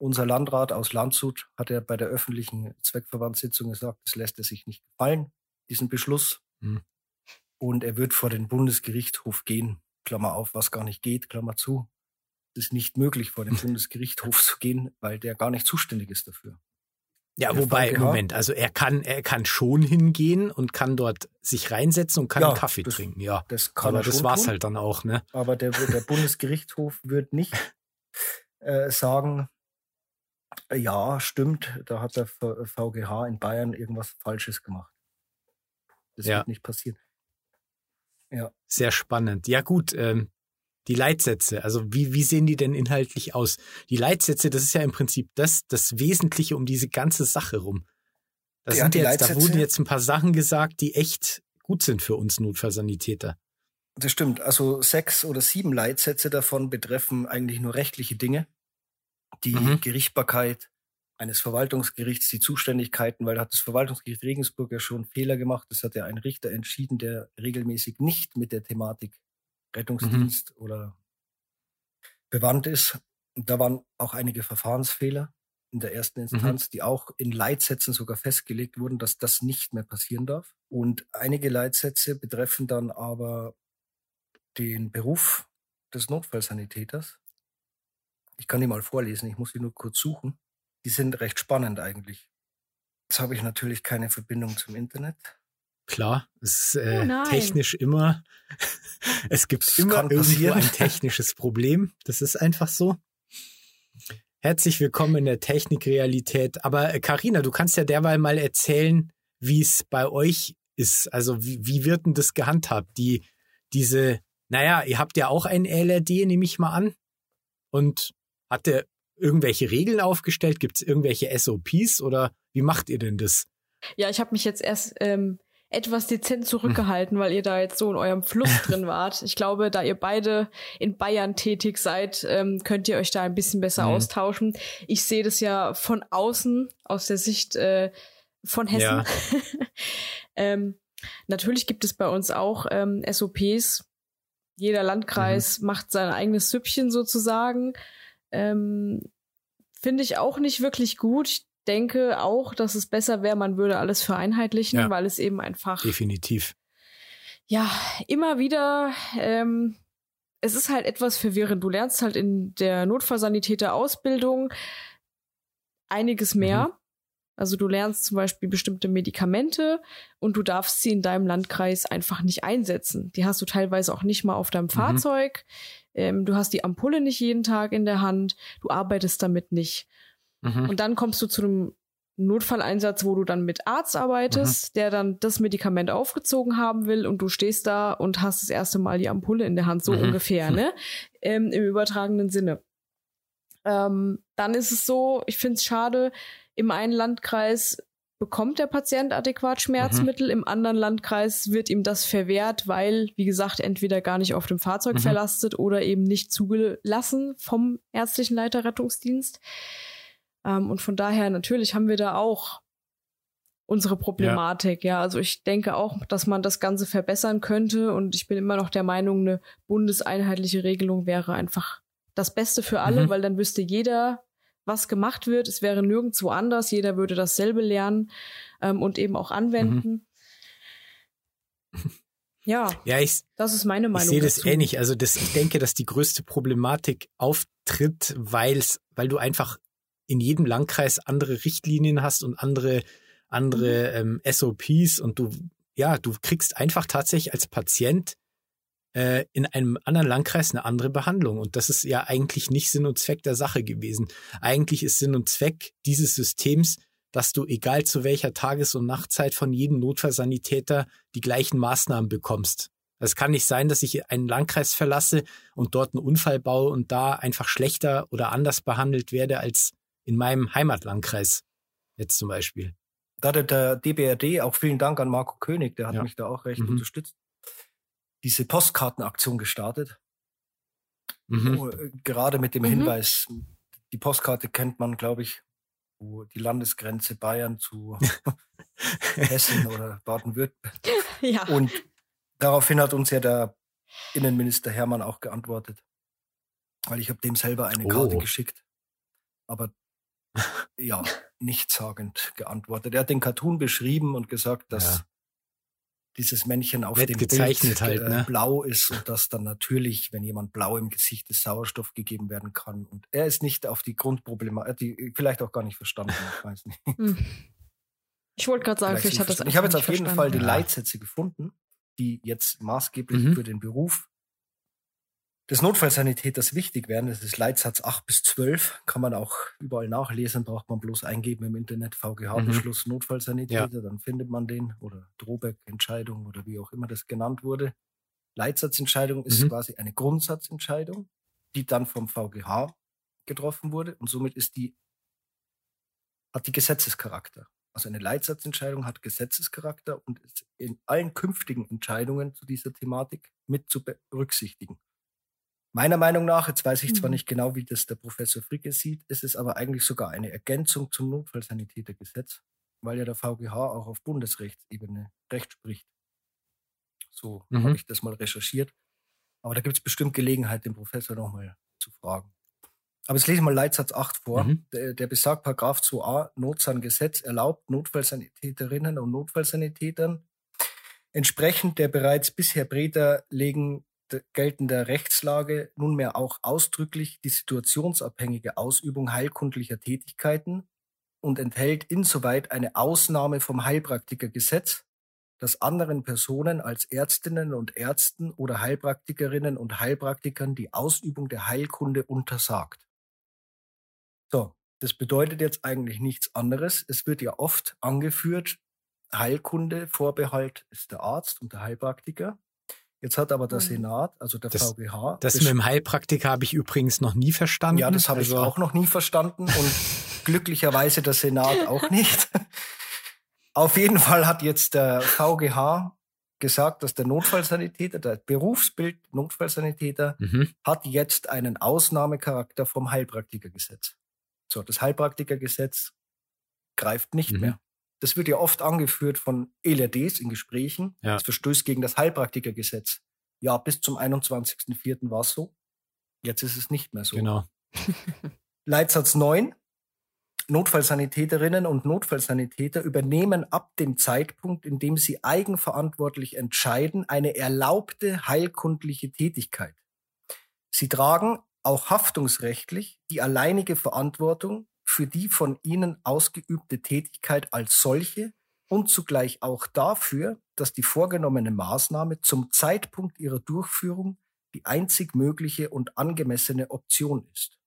Unser Landrat aus Landshut hat ja bei der öffentlichen Zweckverbandssitzung gesagt, das lässt er sich nicht gefallen, diesen Beschluss. Mhm. Und er wird vor den Bundesgerichtshof gehen. Klammer auf, was gar nicht geht, Klammer zu. Es ist nicht möglich, vor den Bundesgerichtshof zu gehen, weil der gar nicht zuständig ist dafür. Ja, wobei, VGH, Moment, also er kann, er kann schon hingehen und kann dort sich reinsetzen und kann ja, Kaffee das, trinken, ja. Das kann Aber das war's tun. halt dann auch, ne? Aber der, der Bundesgerichtshof wird nicht äh, sagen, ja, stimmt, da hat der VGH in Bayern irgendwas Falsches gemacht. Das ja. wird nicht passieren. Ja. Sehr spannend. Ja, gut. Ähm, die Leitsätze, also wie, wie sehen die denn inhaltlich aus? Die Leitsätze, das ist ja im Prinzip das, das Wesentliche um diese ganze Sache rum. Da, ja, sind jetzt, da wurden jetzt ein paar Sachen gesagt, die echt gut sind für uns Notfallsanitäter. Das stimmt. Also sechs oder sieben Leitsätze davon betreffen eigentlich nur rechtliche Dinge. Die mhm. Gerichtbarkeit, eines Verwaltungsgerichts die Zuständigkeiten, weil da hat das Verwaltungsgericht Regensburg ja schon Fehler gemacht. Das hat ja ein Richter entschieden, der regelmäßig nicht mit der Thematik Rettungsdienst mhm. oder bewandt ist. Und da waren auch einige Verfahrensfehler in der ersten mhm. Instanz, mhm. die auch in Leitsätzen sogar festgelegt wurden, dass das nicht mehr passieren darf. Und einige Leitsätze betreffen dann aber den Beruf des Notfallsanitäters. Ich kann die mal vorlesen, ich muss sie nur kurz suchen die sind recht spannend eigentlich. Jetzt habe ich natürlich keine Verbindung zum Internet. Klar, es ist äh, oh technisch immer, es gibt das immer irgendwo ein technisches Problem. Das ist einfach so. Herzlich willkommen in der Technikrealität. Aber Karina, äh, du kannst ja derweil mal erzählen, wie es bei euch ist. Also wie, wie wird denn das gehandhabt? Die, diese, naja, ihr habt ja auch ein LRD, nehme ich mal an. Und hat der irgendwelche Regeln aufgestellt? Gibt es irgendwelche SOPs oder wie macht ihr denn das? Ja, ich habe mich jetzt erst ähm, etwas dezent zurückgehalten, weil ihr da jetzt so in eurem Fluss drin wart. Ich glaube, da ihr beide in Bayern tätig seid, ähm, könnt ihr euch da ein bisschen besser mhm. austauschen. Ich sehe das ja von außen, aus der Sicht äh, von Hessen. Ja. ähm, natürlich gibt es bei uns auch ähm, SOPs. Jeder Landkreis mhm. macht sein eigenes Süppchen sozusagen. Ähm, Finde ich auch nicht wirklich gut. Ich denke auch, dass es besser wäre, man würde alles vereinheitlichen, ja. weil es eben einfach. Definitiv. Ja, immer wieder. Ähm, es ist halt etwas verwirrend. Du lernst halt in der Notfallsanitäter-Ausbildung einiges mehr. Mhm. Also du lernst zum Beispiel bestimmte Medikamente und du darfst sie in deinem Landkreis einfach nicht einsetzen. Die hast du teilweise auch nicht mal auf deinem mhm. Fahrzeug. Ähm, du hast die Ampulle nicht jeden Tag in der Hand. Du arbeitest damit nicht. Mhm. Und dann kommst du zu einem Notfalleinsatz, wo du dann mit Arzt arbeitest, mhm. der dann das Medikament aufgezogen haben will und du stehst da und hast das erste Mal die Ampulle in der Hand, so mhm. ungefähr, ne? Ähm, Im übertragenen Sinne. Ähm, dann ist es so, ich finde es schade, im einen Landkreis bekommt der Patient adäquat Schmerzmittel, mhm. im anderen Landkreis wird ihm das verwehrt, weil, wie gesagt, entweder gar nicht auf dem Fahrzeug mhm. verlastet oder eben nicht zugelassen vom ärztlichen Leiter Rettungsdienst. Ähm, und von daher, natürlich haben wir da auch unsere Problematik. Ja. ja, also ich denke auch, dass man das Ganze verbessern könnte und ich bin immer noch der Meinung, eine bundeseinheitliche Regelung wäre einfach das Beste für alle, mhm. weil dann wüsste jeder, was gemacht wird. Es wäre nirgendwo anders. Jeder würde dasselbe lernen ähm, und eben auch anwenden. Mhm. Ja, ja ich, das ist meine Meinung. Ich sehe das ähnlich. Also das, ich denke, dass die größte Problematik auftritt, weil's, weil du einfach in jedem Landkreis andere Richtlinien hast und andere, andere mhm. ähm, SOPs und du, ja, du kriegst einfach tatsächlich als Patient äh, in einem anderen Landkreis eine andere Behandlung. Und das ist ja eigentlich nicht Sinn und Zweck der Sache gewesen. Eigentlich ist Sinn und Zweck dieses Systems, dass du egal zu welcher Tages- und Nachtzeit von jedem Notfallsanitäter die gleichen Maßnahmen bekommst. Es kann nicht sein, dass ich einen Landkreis verlasse und dort einen Unfall baue und da einfach schlechter oder anders behandelt werde als in meinem Heimatlandkreis. Jetzt zum Beispiel. Da hat der DBRD, auch vielen Dank an Marco König, der hat ja. mich da auch recht mhm. unterstützt, diese Postkartenaktion gestartet. Mhm. Wo, äh, gerade mit dem mhm. Hinweis, die Postkarte kennt man, glaube ich, wo die Landesgrenze Bayern zu Hessen oder Baden-Württemberg. Ja. Und daraufhin hat uns ja der Innenminister Hermann auch geantwortet. Weil ich habe dem selber eine Karte oh. geschickt. Aber ja, nichtssagend geantwortet. Er hat den Cartoon beschrieben und gesagt, dass ja dieses Männchen auf dem gezeichnet Bild halt, äh, ne? blau ist und dass dann natürlich, wenn jemand blau im Gesicht ist, Sauerstoff gegeben werden kann. Und er ist nicht auf die Grundproblematik, die vielleicht auch gar nicht verstanden, ich weiß nicht. Hm. Ich wollte gerade sagen, vielleicht, vielleicht hat das Ich habe jetzt auf jeden Fall die Leitsätze gefunden, die jetzt maßgeblich mhm. für den Beruf des Notfallsanitäters wichtig werden. Das ist Leitsatz 8 bis 12. Kann man auch überall nachlesen, braucht man bloß eingeben im Internet VGH-Beschluss mhm. Notfallsanitäter, ja. dann findet man den oder Drobeck-Entscheidung oder wie auch immer das genannt wurde. Leitsatzentscheidung ist mhm. quasi eine Grundsatzentscheidung, die dann vom VGH getroffen wurde und somit ist die, hat die Gesetzescharakter. Also eine Leitsatzentscheidung hat Gesetzescharakter und ist in allen künftigen Entscheidungen zu dieser Thematik mit zu berücksichtigen. Meiner Meinung nach, jetzt weiß ich zwar mhm. nicht genau, wie das der Professor Fricke sieht, ist es aber eigentlich sogar eine Ergänzung zum Notfallsanitätergesetz, weil ja der VGH auch auf Bundesrechtsebene Recht spricht. So mhm. habe ich das mal recherchiert. Aber da gibt es bestimmt Gelegenheit, den Professor nochmal zu fragen. Aber jetzt lese ich mal Leitsatz 8 vor. Mhm. Der, der besagt, Paragraph 2a, Notsangesetz erlaubt Notfallsanitäterinnen und Notfallsanitätern entsprechend der bereits bisher Breder legen geltender Rechtslage nunmehr auch ausdrücklich die situationsabhängige Ausübung heilkundlicher Tätigkeiten und enthält insoweit eine Ausnahme vom Heilpraktikergesetz, das anderen Personen als Ärztinnen und Ärzten oder Heilpraktikerinnen und Heilpraktikern die Ausübung der Heilkunde untersagt. So, das bedeutet jetzt eigentlich nichts anderes. Es wird ja oft angeführt, Heilkunde, Vorbehalt ist der Arzt und der Heilpraktiker. Jetzt hat aber der mhm. Senat, also der das, VGH. Das mit dem Heilpraktiker habe ich übrigens noch nie verstanden. Ja, das habe also, ich auch noch nie verstanden und glücklicherweise der Senat auch nicht. Auf jeden Fall hat jetzt der VGH gesagt, dass der Notfallsanitäter, der Berufsbild Notfallsanitäter, mhm. hat jetzt einen Ausnahmecharakter vom Heilpraktikergesetz. So, das Heilpraktikergesetz greift nicht mhm. mehr. Das wird ja oft angeführt von ELRDs in Gesprächen. Ja. Das verstößt gegen das Heilpraktikergesetz. Ja, bis zum 21.04. war es so. Jetzt ist es nicht mehr so. Genau. Leitsatz 9. Notfallsanitäterinnen und Notfallsanitäter übernehmen ab dem Zeitpunkt, in dem sie eigenverantwortlich entscheiden, eine erlaubte heilkundliche Tätigkeit. Sie tragen auch haftungsrechtlich die alleinige Verantwortung für die von ihnen ausgeübte Tätigkeit als solche und zugleich auch dafür, dass die vorgenommene Maßnahme zum Zeitpunkt ihrer Durchführung die einzig mögliche und angemessene Option ist.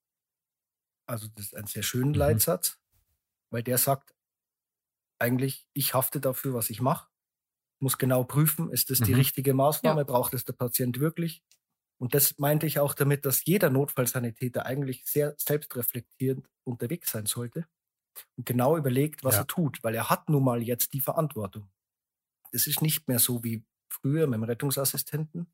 Also das ist ein sehr schöner mhm. Leitsatz, weil der sagt, eigentlich, ich hafte dafür, was ich mache, muss genau prüfen, ist das die Mhm. richtige Maßnahme, Ja. braucht es der Patient wirklich? Und das meinte ich auch damit, dass jeder Notfallsanitäter eigentlich sehr selbstreflektierend unterwegs sein sollte und genau überlegt, was Ja. er tut, weil er hat nun mal jetzt die Verantwortung. Das ist nicht mehr so wie früher mit dem Rettungsassistenten,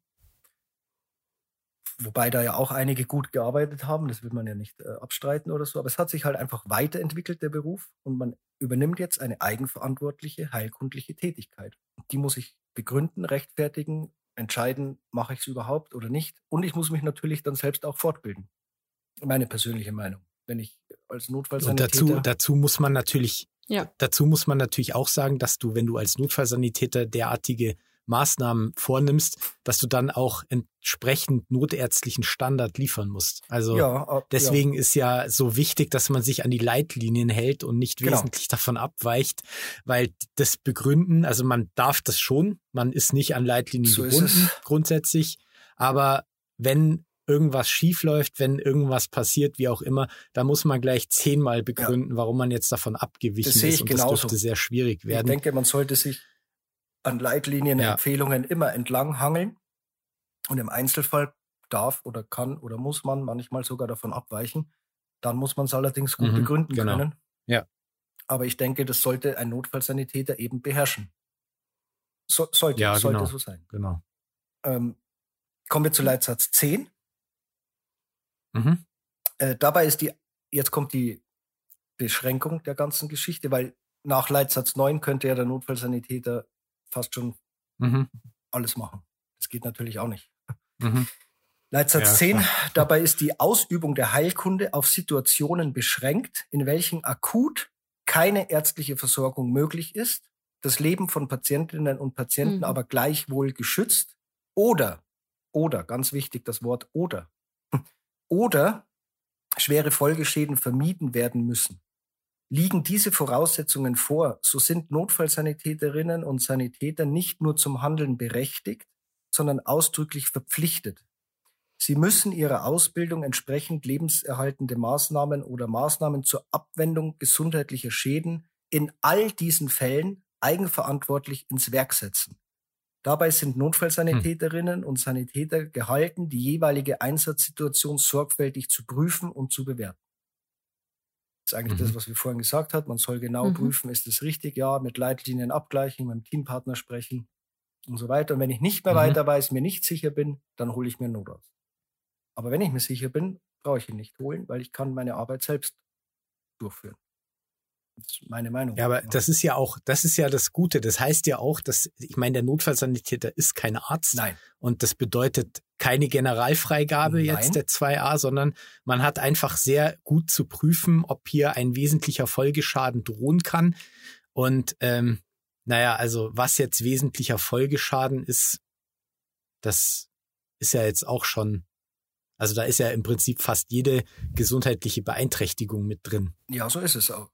wobei da ja auch einige gut gearbeitet haben, das will man ja nicht äh, abstreiten oder so, aber es hat sich halt einfach weiterentwickelt, der Beruf, und man übernimmt jetzt eine eigenverantwortliche, heilkundliche Tätigkeit. Die muss ich begründen, rechtfertigen, entscheiden, mache ich es überhaupt oder nicht. Und ich muss mich natürlich dann selbst auch fortbilden. Meine persönliche Meinung. Wenn ich als Und Notfallsanitäter... dazu, dazu muss man natürlich, Ja. dazu muss man natürlich auch sagen, dass du, wenn du als Notfallsanitäter derartige Maßnahmen vornimmst, dass du dann auch entsprechend notärztlichen Standard liefern musst. Also ja, äh, deswegen ist ja so wichtig, dass man sich an die Leitlinien hält und nicht Genau. wesentlich davon abweicht, weil das Begründen, also man darf das schon, man ist nicht an Leitlinien So gebunden grundsätzlich, aber wenn irgendwas schief läuft, wenn irgendwas passiert, wie auch immer, da muss man gleich zehnmal begründen, warum man jetzt davon abgewichen ist ich und genauso. das dürfte sehr schwierig Ich werden. denke, man sollte sich an Leitlinien, Ja. Empfehlungen immer entlang hangeln. Und im Einzelfall darf oder kann oder muss man manchmal sogar davon abweichen. Dann muss man es allerdings gut Mhm, begründen genau. können. Ja. Aber ich denke, das sollte ein Notfallsanitäter eben beherrschen. So, sollte, Ja, sollte genau. so sein. genau. Ähm, kommen wir zu Leitsatz 10. Mhm. Äh, dabei ist die, jetzt kommt die Beschränkung der ganzen Geschichte, weil nach Leitsatz 9 könnte ja der Notfallsanitäter fast schon Mhm. alles machen. Das geht natürlich auch nicht. Mhm. Leitsatz Ja, 10, klar. dabei ist die Ausübung der Heilkunde auf Situationen beschränkt, in welchen akut keine ärztliche Versorgung möglich ist, das Leben von Patientinnen und Patienten Mhm. aber gleichwohl geschützt oder, oder, ganz wichtig das Wort oder, oder schwere Folgeschäden vermieden werden müssen. Liegen diese Voraussetzungen vor, so sind Notfallsanitäterinnen und Sanitäter nicht nur zum Handeln berechtigt, sondern ausdrücklich verpflichtet. Sie müssen ihrer Ausbildung entsprechend lebenserhaltende Maßnahmen oder Maßnahmen zur Abwendung gesundheitlicher Schäden in all diesen Fällen eigenverantwortlich ins Werk setzen. Dabei sind Notfallsanitäterinnen und Sanitäter gehalten, die jeweilige Einsatzsituation sorgfältig zu prüfen und zu bewerten. Das ist eigentlich Mhm. das, was wir vorhin gesagt haben. Man soll genau Mhm. prüfen, ist es richtig? Ja, mit Leitlinien abgleichen, mit dem Teampartner sprechen und so weiter. Und wenn ich nicht mehr Mhm. weiter weiß, mir nicht sicher bin, dann hole ich mir einen Notarzt. Aber wenn ich mir sicher bin, brauche ich ihn nicht holen, weil ich kann meine Arbeit selbst durchführen. Das ist meine Meinung. Ja, aber das ist ja auch, das ist ja das Gute. Das heißt ja auch, dass, ich meine, der Notfallsanitäter ist kein Arzt. Nein. Und das bedeutet keine Generalfreigabe Nein. jetzt der 2a, sondern man hat einfach sehr gut zu prüfen, ob hier ein wesentlicher Folgeschaden drohen kann. Und ähm, naja, also was jetzt wesentlicher Folgeschaden ist, das ist ja jetzt auch schon, also da ist ja im Prinzip fast jede gesundheitliche Beeinträchtigung mit drin. Ja, so ist es auch.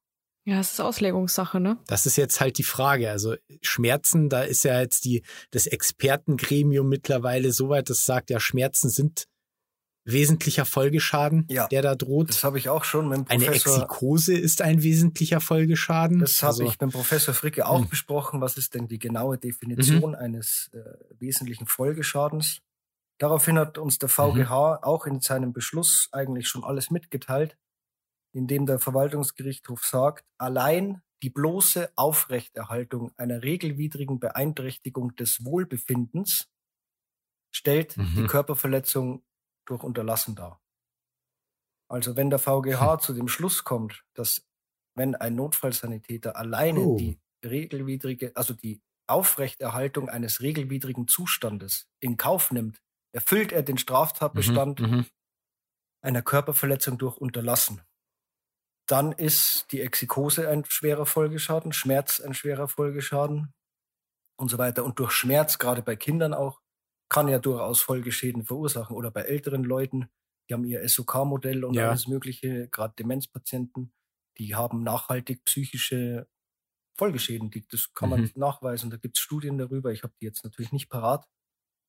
Ja, es ist Auslegungssache, ne? Das ist jetzt halt die Frage. Also Schmerzen, da ist ja jetzt die, das Expertengremium mittlerweile so weit, das sagt, ja, Schmerzen sind wesentlicher Folgeschaden, Ja. der da droht. Das habe ich auch schon mit dem Eine Professor. Exikose ist ein wesentlicher Folgeschaden. Das habe Also, ich mit dem Professor Fricke auch Hm. besprochen. Was ist denn die genaue Definition Mhm. eines äh, wesentlichen Folgeschadens? Daraufhin hat uns der VGH auch in seinem Beschluss eigentlich schon alles mitgeteilt, indem der Verwaltungsgerichtshof sagt, allein die bloße Aufrechterhaltung einer regelwidrigen Beeinträchtigung des Wohlbefindens stellt die Mhm. Körperverletzung durch Unterlassen dar. Also wenn der VGH zu dem Schluss kommt, dass wenn ein Notfallsanitäter alleine Oh. die regelwidrige, also die Aufrechterhaltung eines regelwidrigen Zustandes in Kauf nimmt, erfüllt er den Straftatbestand Mhm, mhm. einer Körperverletzung durch Unterlassen. Dann ist die Exikose ein schwerer Folgeschaden, Schmerz ein schwerer Folgeschaden und so weiter. Und durch Schmerz, gerade bei Kindern auch, kann ja durchaus Folgeschäden verursachen. Oder bei älteren Leuten, die haben ihr SOK-Modell und Ja. alles Mögliche, gerade Demenzpatienten, die haben nachhaltig psychische Folgeschäden. Die, das kann man Mhm. nachweisen. Da gibt es Studien darüber. Ich habe die jetzt natürlich nicht parat.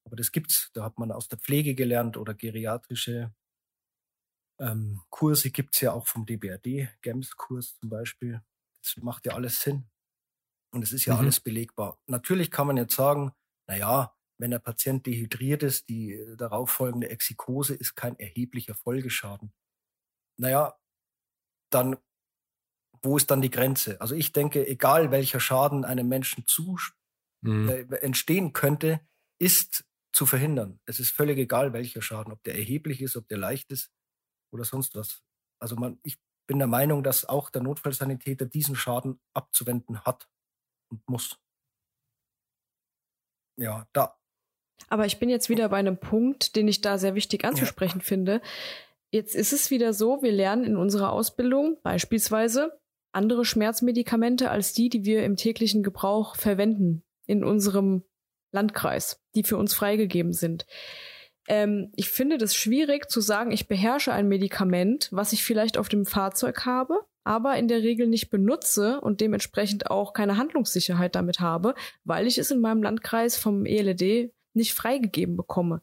Aber das gibt's. Da hat man aus der Pflege gelernt oder geriatrische ähm, Kurse gibt's ja auch vom DBRD, GEMS-Kurs zum Beispiel. Das macht ja alles Sinn. Und es ist ja mhm. alles belegbar. Natürlich kann man jetzt sagen, na ja, wenn der Patient dehydriert ist, die äh, darauf folgende Exikose ist kein erheblicher Folgeschaden. Naja, dann, wo ist dann die Grenze? Also ich denke, egal welcher Schaden einem Menschen zu mhm. äh, entstehen könnte, ist zu verhindern. Es ist völlig egal, welcher Schaden, ob der erheblich ist, ob der leicht ist oder sonst was. Also man, ich bin der Meinung, dass auch der Notfallsanitäter diesen Schaden abzuwenden hat und muss. Ja, da. Aber ich bin jetzt wieder bei einem Punkt, den ich da sehr wichtig anzusprechen ja. finde. Jetzt ist es wieder so, wir lernen in unserer Ausbildung beispielsweise andere Schmerzmedikamente als die, die wir im täglichen Gebrauch verwenden in unserem Landkreis, die für uns freigegeben sind. Ähm, ich finde das schwierig zu sagen, ich beherrsche ein Medikament, was ich vielleicht auf dem Fahrzeug habe, aber in der Regel nicht benutze und dementsprechend auch keine Handlungssicherheit damit habe, weil ich es in meinem Landkreis vom ELD nicht freigegeben bekomme.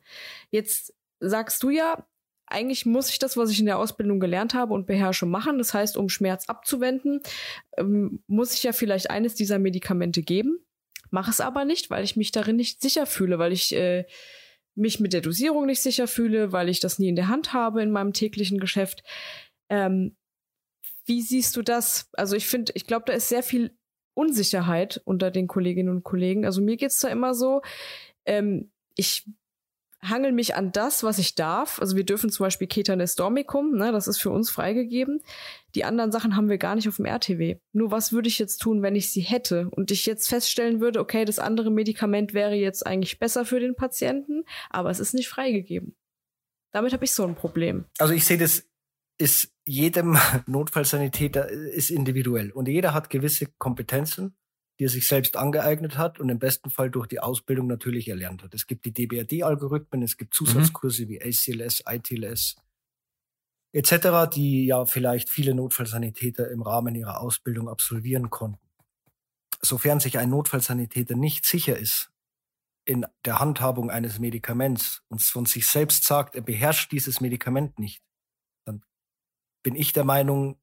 Jetzt sagst du ja, eigentlich muss ich das, was ich in der Ausbildung gelernt habe und beherrsche, machen. Das heißt, um Schmerz abzuwenden, ähm, muss ich ja vielleicht eines dieser Medikamente geben. Mache es aber nicht, weil ich mich darin nicht sicher fühle, weil ich äh, mich mit der Dosierung nicht sicher fühle, weil ich das nie in der Hand habe in meinem täglichen Geschäft. Ähm, wie siehst du das? Also ich finde, ich glaube, da ist sehr viel Unsicherheit unter den Kolleginnen und Kollegen. Also mir geht's da immer so, ähm, ich hangel mich an das, was ich darf. Also wir dürfen zum Beispiel Ketanestormicum, ne, das ist für uns freigegeben. Die anderen Sachen haben wir gar nicht auf dem RTW. Nur was würde ich jetzt tun, wenn ich sie hätte und ich jetzt feststellen würde, okay, das andere Medikament wäre jetzt eigentlich besser für den Patienten, aber es ist nicht freigegeben. Damit habe ich so ein Problem. Also ich sehe das ist jedem Notfallsanitäter ist individuell und jeder hat gewisse Kompetenzen die er sich selbst angeeignet hat und im besten Fall durch die Ausbildung natürlich erlernt hat. Es gibt die DBRD-Algorithmen, es gibt Zusatzkurse mhm. wie ACLS, ITLS etc., die ja vielleicht viele Notfallsanitäter im Rahmen ihrer Ausbildung absolvieren konnten. Sofern sich ein Notfallsanitäter nicht sicher ist in der Handhabung eines Medikaments und von sich selbst sagt, er beherrscht dieses Medikament nicht, dann bin ich der Meinung,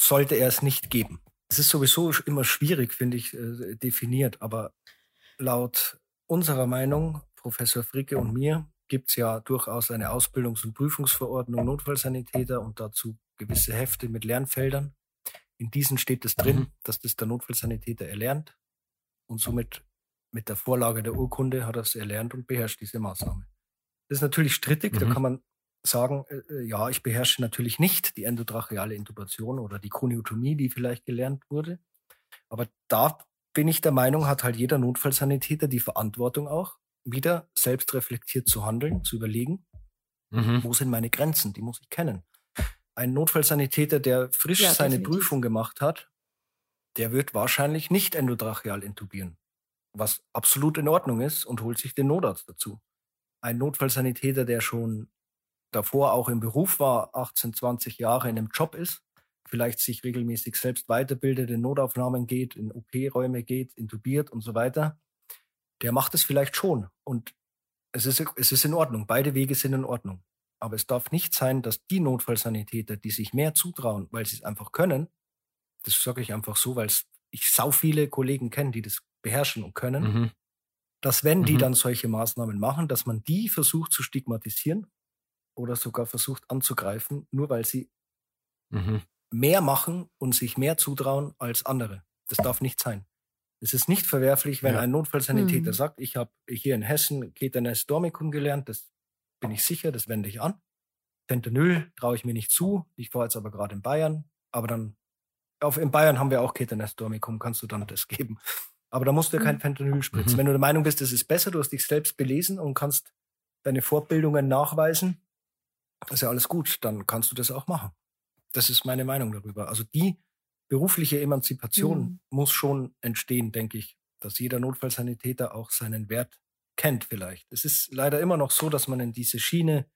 sollte er es nicht geben. Es ist sowieso immer schwierig, finde ich, äh, definiert, aber laut unserer Meinung, Professor Fricke und mir, gibt es ja durchaus eine Ausbildungs- und Prüfungsverordnung Notfallsanitäter und dazu gewisse Hefte mit Lernfeldern. In diesen steht es drin, mhm. dass das der Notfallsanitäter erlernt und somit mit der Vorlage der Urkunde hat er es erlernt und beherrscht diese Maßnahme. Das ist natürlich strittig, mhm. da kann man sagen, äh, äh, ja, ich beherrsche natürlich nicht die endotracheale Intubation oder die Kroniotomie, die vielleicht gelernt wurde. Aber da bin ich der Meinung, hat halt jeder Notfallsanitäter die Verantwortung auch, wieder selbst reflektiert zu handeln, zu überlegen, mhm. wo sind meine Grenzen, die muss ich kennen. Ein Notfallsanitäter, der frisch ja, seine Prüfung gemacht hat, der wird wahrscheinlich nicht endotracheal intubieren, was absolut in Ordnung ist und holt sich den Notarzt dazu. Ein Notfallsanitäter, der schon davor auch im Beruf war, 18, 20 Jahre in einem Job ist, vielleicht sich regelmäßig selbst weiterbildet, in Notaufnahmen geht, in OP-Räume geht, intubiert und so weiter, der macht es vielleicht schon. Und es ist, es ist in Ordnung. Beide Wege sind in Ordnung. Aber es darf nicht sein, dass die Notfallsanitäter, die sich mehr zutrauen, weil sie es einfach können, das sage ich einfach so, weil ich sau viele Kollegen kenne, die das beherrschen und können, mhm. dass wenn mhm. die dann solche Maßnahmen machen, dass man die versucht zu stigmatisieren oder sogar versucht anzugreifen, nur weil sie mhm. mehr machen und sich mehr zutrauen als andere. Das darf nicht sein. Es ist nicht verwerflich, wenn ja. ein Notfallsanitäter mhm. sagt, ich habe hier in Hessen Ketanes Dormicum gelernt, das bin ich sicher, das wende ich an. Fentanyl traue ich mir nicht zu. Ich war jetzt aber gerade in Bayern, aber dann auf, in Bayern haben wir auch Ketanes Dormicum, kannst du dann das geben. Aber da musst du ja kein mhm. Fentanyl spritzen. Mhm. Wenn du der Meinung bist, es ist besser, du hast dich selbst belesen und kannst deine Fortbildungen nachweisen, ist ja alles gut, dann kannst du das auch machen. Das ist meine Meinung darüber. Also die berufliche Emanzipation mhm. muss schon entstehen, denke ich, dass jeder Notfallsanitäter auch seinen Wert kennt vielleicht. Es ist leider immer noch so, dass man in diese Schiene,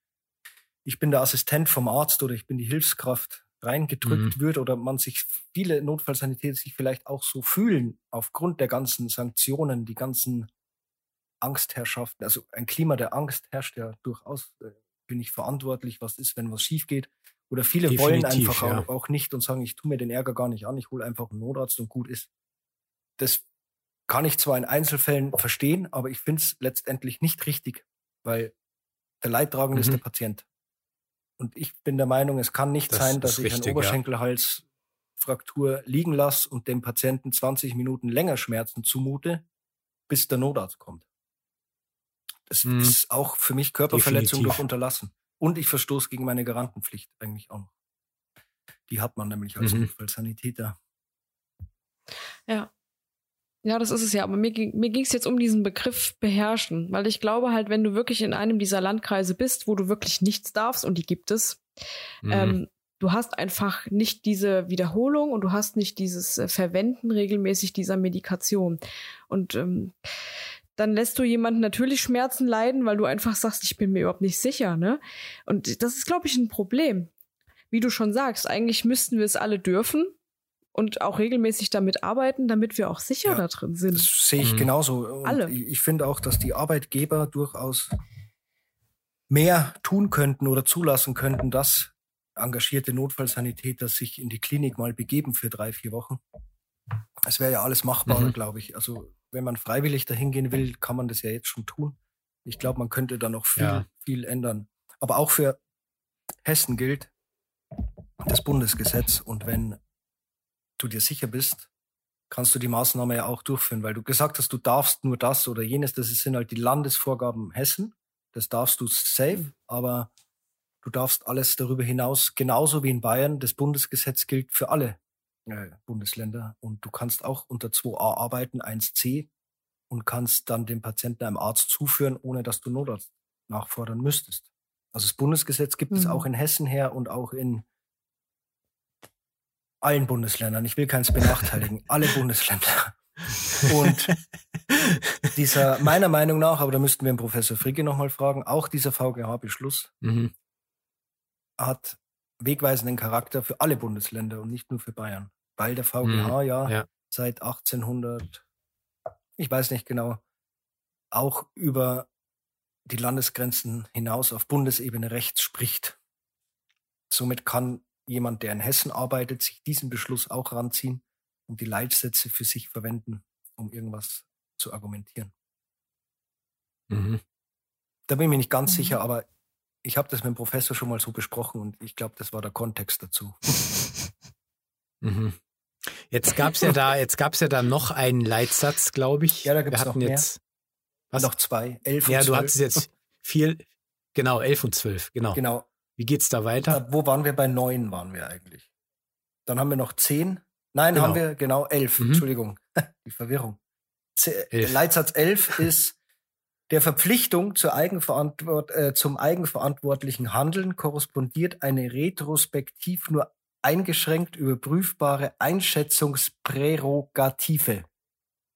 ich bin der Assistent vom Arzt oder ich bin die Hilfskraft reingedrückt mhm. wird oder man sich viele Notfallsanitäter sich vielleicht auch so fühlen aufgrund der ganzen Sanktionen, die ganzen Angstherrschaften, also ein Klima der Angst herrscht ja durchaus äh, bin ich verantwortlich, was ist, wenn was schief geht. Oder viele Definitiv, wollen einfach ja. auch, nicht und sagen, ich tue mir den Ärger gar nicht an, ich hole einfach einen Notarzt und gut ist. das kann ich zwar in Einzelfällen verstehen, aber ich finde es letztendlich nicht richtig, weil der Leidtragende mhm. ist der Patient. Und ich bin der Meinung, es kann nicht das sein, dass ich richtig, eine Oberschenkelhalsfraktur liegen lasse und dem Patienten 20 Minuten länger Schmerzen zumute, bis der Notarzt kommt. Das mhm. ist auch für mich Körperverletzung Definitiv. durch Unterlassen. Und ich verstoße gegen meine Garantenpflicht eigentlich auch noch. Die hat man nämlich als mhm. Notfallsanitäter. Ja. Ja, das ist es ja. Aber mir, mir ging es jetzt um diesen Begriff beherrschen, weil ich glaube halt, wenn du wirklich in einem dieser Landkreise bist, wo du wirklich nichts darfst, und die gibt es, mhm. ähm, du hast einfach nicht diese Wiederholung und du hast nicht dieses äh, Verwenden regelmäßig dieser Medikation. Und ähm, dann lässt du jemanden natürlich Schmerzen leiden, weil du einfach sagst, ich bin mir überhaupt nicht sicher, ne? Und das ist, glaube ich, ein Problem. Wie du schon sagst, eigentlich müssten wir es alle dürfen, und auch regelmäßig damit arbeiten, damit wir auch sicher ja, da drin sind. Das sehe ich mhm. genauso. Und Alle. Ich finde auch, dass die Arbeitgeber durchaus mehr tun könnten oder zulassen könnten, dass engagierte Notfallsanitäter sich in die Klinik mal begeben für drei, vier Wochen. Es wäre ja alles machbar, mhm. glaube ich. Also wenn man freiwillig dahin gehen will, kann man das ja jetzt schon tun. Ich glaube, man könnte da noch viel, ja. viel ändern. Aber auch für Hessen gilt das Bundesgesetz. Und wenn du dir sicher bist, kannst du die Maßnahme ja auch durchführen, weil du gesagt hast, du darfst nur das oder jenes. Das sind halt die Landesvorgaben Hessen. Das darfst du safe, aber du darfst alles darüber hinaus, genauso wie in Bayern, das Bundesgesetz gilt für alle äh, Bundesländer. Und du kannst auch unter 2a arbeiten, 1c, und kannst dann den Patienten einem Arzt zuführen, ohne dass du Notarzt nachfordern müsstest. Also das Bundesgesetz gibt mhm. es auch in Hessen her und auch in allen Bundesländern. Ich will keins benachteiligen. Alle Bundesländer. Und dieser, meiner Meinung nach, aber da müssten wir den Professor Fricke nochmal fragen, auch dieser VGH-Beschluss mhm. hat wegweisenden Charakter für alle Bundesländer und nicht nur für Bayern. Weil der VGH mhm. ja, ja seit 1800, ich weiß nicht genau, auch über die Landesgrenzen hinaus auf Bundesebene Rechts spricht. Somit kann jemand, der in Hessen arbeitet, sich diesen Beschluss auch ranziehen und die Leitsätze für sich verwenden, um irgendwas zu argumentieren. Mhm. Da bin ich mir nicht ganz mhm. sicher, aber ich habe das mit dem Professor schon mal so besprochen und ich glaube, das war der Kontext dazu. mhm. Jetzt gab's ja da, jetzt gab's ja da noch einen Leitsatz, glaube ich. Ja, da gibt's Wir hatten noch jetzt was? Noch zwei, elf und Ja, 12. du hattest jetzt viel, genau, elf und zwölf, genau. Genau. Wie geht's da weiter? Äh, wo waren wir? Bei neun waren wir eigentlich. Dann haben wir noch zehn. Nein, genau. haben wir genau elf. Mhm. Entschuldigung, die Verwirrung. Elf. Leitsatz elf ist der Verpflichtung zur Eigenverantwort äh, zum eigenverantwortlichen Handeln korrespondiert eine retrospektiv nur eingeschränkt überprüfbare Einschätzungsprärogative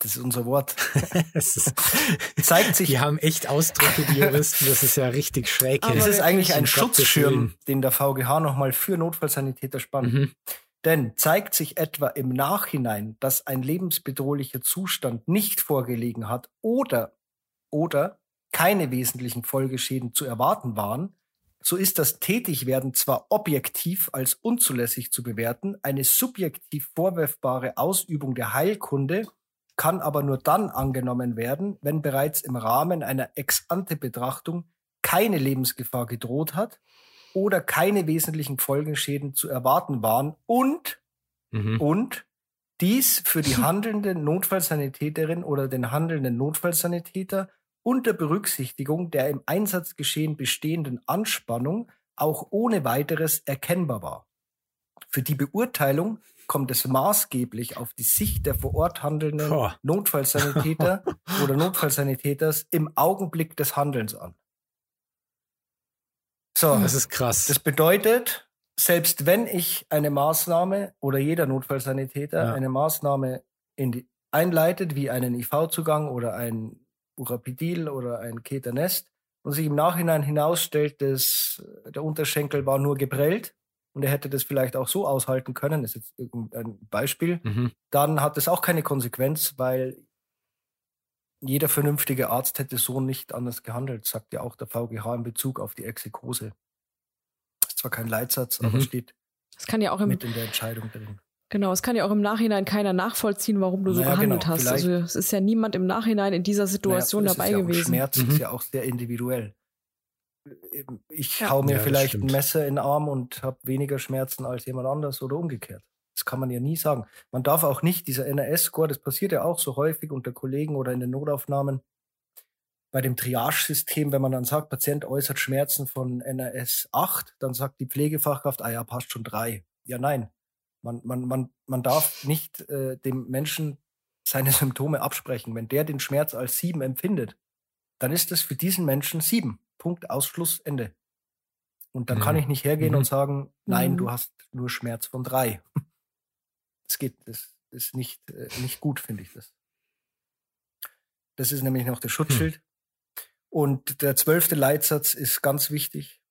das ist unser Wort. ist, zeigt sich. Die haben echt Ausdrücke, die Juristen, das ist ja richtig schräg. Aber es ist eigentlich ein Schutzschirm, den der VGH nochmal für Notfallsanitäter spannt. Mhm. Denn zeigt sich etwa im Nachhinein, dass ein lebensbedrohlicher Zustand nicht vorgelegen hat oder, oder keine wesentlichen Folgeschäden zu erwarten waren, so ist das Tätigwerden zwar objektiv als unzulässig zu bewerten, eine subjektiv vorwerfbare Ausübung der Heilkunde kann aber nur dann angenommen werden, wenn bereits im Rahmen einer Ex-ante-Betrachtung keine Lebensgefahr gedroht hat oder keine wesentlichen Folgenschäden zu erwarten waren und, mhm. und dies für die handelnde Notfallsanitäterin oder den handelnden Notfallsanitäter unter Berücksichtigung der im Einsatzgeschehen bestehenden Anspannung auch ohne weiteres erkennbar war. Für die Beurteilung kommt es maßgeblich auf die Sicht der vor Ort handelnden Boah. Notfallsanitäter oder Notfallsanitäters im Augenblick des Handelns an. So, das ist krass. Das bedeutet, selbst wenn ich eine Maßnahme oder jeder Notfallsanitäter ja. eine Maßnahme die, einleitet, wie einen IV-Zugang oder ein Urapidil oder ein Keternest, und sich im Nachhinein hinausstellt, dass der Unterschenkel war nur geprellt, und er hätte das vielleicht auch so aushalten können, ist jetzt irgendein Beispiel, mhm. dann hat es auch keine Konsequenz, weil jeder vernünftige Arzt hätte so nicht anders gehandelt, sagt ja auch der VGH in Bezug auf die Exekose. Ist zwar kein Leitsatz, mhm. aber steht das kann ja auch im, mit in der Entscheidung drin. Genau, es kann ja auch im Nachhinein keiner nachvollziehen, warum du so naja, gehandelt genau, hast. Also es ist ja niemand im Nachhinein in dieser Situation naja, dabei ja gewesen. Schmerz mhm. ist ja auch sehr individuell. Ich ja. hau mir ja, vielleicht ein Messer in den Arm und habe weniger Schmerzen als jemand anders oder umgekehrt. Das kann man ja nie sagen. Man darf auch nicht, dieser NRS-Score, das passiert ja auch so häufig unter Kollegen oder in den Notaufnahmen, bei dem Triage-System, wenn man dann sagt, Patient äußert Schmerzen von NRS 8, dann sagt die Pflegefachkraft, ah ja, passt schon drei. Ja, nein, man, man, man, man darf nicht äh, dem Menschen seine Symptome absprechen. Wenn der den Schmerz als sieben empfindet, dann ist es für diesen Menschen sieben. Punkt, Ausschluss, Ende. Und dann mhm. kann ich nicht hergehen mhm. und sagen, nein, mhm. du hast nur Schmerz von drei. Das geht, das ist nicht, äh, nicht gut, finde ich das. Das ist nämlich noch das Schutzschild. Hm. Und der zwölfte Leitsatz ist ganz wichtig.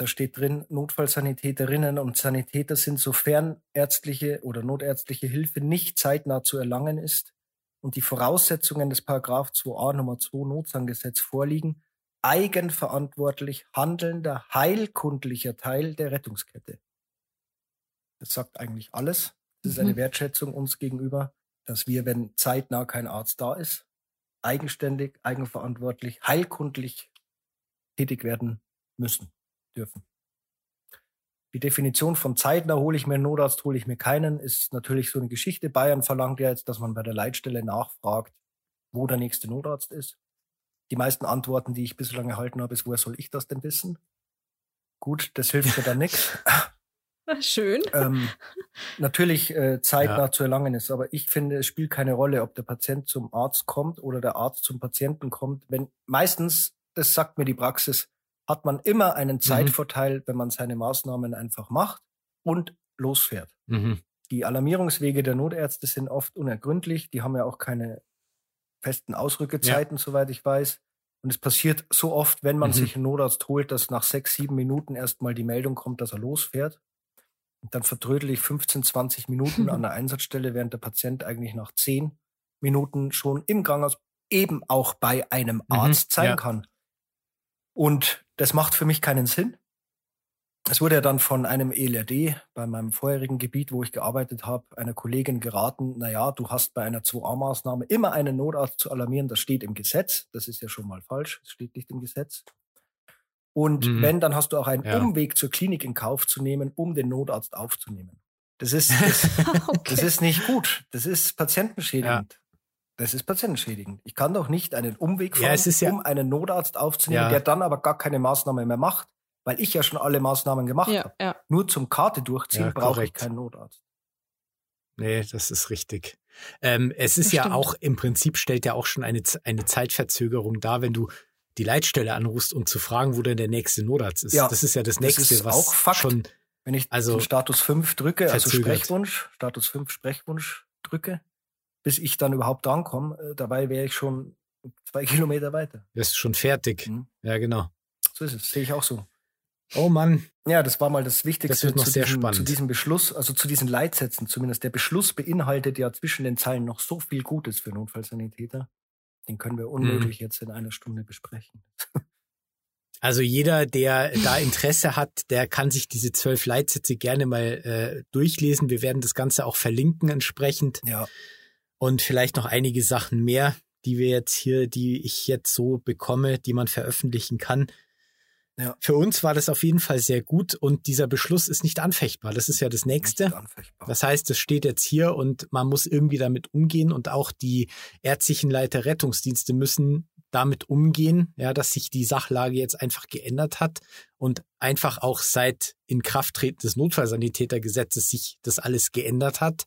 Da steht drin, Notfallsanitäterinnen und Sanitäter sind, sofern ärztliche oder notärztliche Hilfe nicht zeitnah zu erlangen ist und die Voraussetzungen des Paragraph 2a Nummer 2 Notsangesetz vorliegen, eigenverantwortlich handelnder heilkundlicher Teil der Rettungskette. Das sagt eigentlich alles. Das ist eine mhm. Wertschätzung uns gegenüber, dass wir, wenn zeitnah kein Arzt da ist, eigenständig, eigenverantwortlich, heilkundlich tätig werden müssen dürfen. Die Definition von zeitnah hole ich mir einen Notarzt, hole ich mir keinen, ist natürlich so eine Geschichte. Bayern verlangt ja jetzt, dass man bei der Leitstelle nachfragt, wo der nächste Notarzt ist. Die meisten Antworten, die ich bislang erhalten habe, ist, woher soll ich das denn wissen? Gut, das hilft mir dann nichts. Schön. Ähm, natürlich äh, zeitnah ja. zu erlangen ist, aber ich finde, es spielt keine Rolle, ob der Patient zum Arzt kommt oder der Arzt zum Patienten kommt. Wenn meistens, das sagt mir die Praxis, hat man immer einen mhm. Zeitvorteil, mhm. wenn man seine Maßnahmen einfach macht und losfährt. Mhm. Die Alarmierungswege der Notärzte sind oft unergründlich. Die haben ja auch keine festen Ausrückezeiten, ja. soweit ich weiß. Und es passiert so oft, wenn man mhm. sich einen Notarzt holt, dass nach sechs, sieben Minuten erstmal die Meldung kommt, dass er losfährt. Und dann vertrödel ich 15, 20 Minuten an der Einsatzstelle, während der Patient eigentlich nach zehn Minuten schon im Ganghaus eben auch bei einem mhm. Arzt sein ja. kann. Und das macht für mich keinen Sinn. Es wurde ja dann von einem ELRD bei meinem vorherigen Gebiet, wo ich gearbeitet habe, einer Kollegin geraten, na ja, du hast bei einer 2a-Maßnahme immer einen Notarzt zu alarmieren, das steht im Gesetz. Das ist ja schon mal falsch, es steht nicht im Gesetz. Und mhm. wenn, dann hast du auch einen ja. Umweg zur Klinik in Kauf zu nehmen, um den Notarzt aufzunehmen. Das ist, das, okay. das ist nicht gut. Das ist patientenschädigend. Ja. Das ist patientenschädigend. Ich kann doch nicht einen Umweg fahren, ja, ja, um einen Notarzt aufzunehmen, der dann aber gar keine Maßnahme mehr macht, weil ich ja schon alle Maßnahmen gemacht habe. Nur zum Karte durchziehen brauche ich keinen Notarzt. Nee, das ist richtig. Ähm, es ist das ja stimmt. auch im Prinzip stellt ja auch schon eine, eine Zeitverzögerung dar, wenn du die Leitstelle anrufst, um zu fragen, wo denn der nächste Notarzt ist. Ja, das ist ja das nächste, das was auch Fakt. schon. Wenn ich also Status 5 drücke, also Sprechwunsch, Status 5 Sprechwunsch drücke, bis ich dann überhaupt ankomme, äh, dabei wäre ich schon zwei Kilometer weiter. Wärst schon fertig. Mhm. Ja, genau. So ist es, sehe ich auch so. Oh Mann. Ja, das war mal das Wichtigste das wird noch zu, sehr diesem, spannend. zu diesem Beschluss, also zu diesen Leitsätzen zumindest. Der Beschluss beinhaltet ja zwischen den Zeilen noch so viel Gutes für Notfallsanitäter. Den können wir unmöglich mhm. jetzt in einer Stunde besprechen. Also jeder, der da Interesse hat, der kann sich diese zwölf Leitsätze gerne mal äh, durchlesen. Wir werden das Ganze auch verlinken entsprechend. Ja. Und vielleicht noch einige Sachen mehr, die wir jetzt hier, die ich jetzt so bekomme, die man veröffentlichen kann. Ja. Für uns war das auf jeden Fall sehr gut und dieser Beschluss ist nicht anfechtbar. Das ist ja das Nächste. Das heißt, es steht jetzt hier und man muss irgendwie damit umgehen und auch die ärztlichen Leiter Rettungsdienste müssen damit umgehen, ja, dass sich die Sachlage jetzt einfach geändert hat und einfach auch seit Inkrafttreten des Notfallsanitätergesetzes sich das alles geändert hat.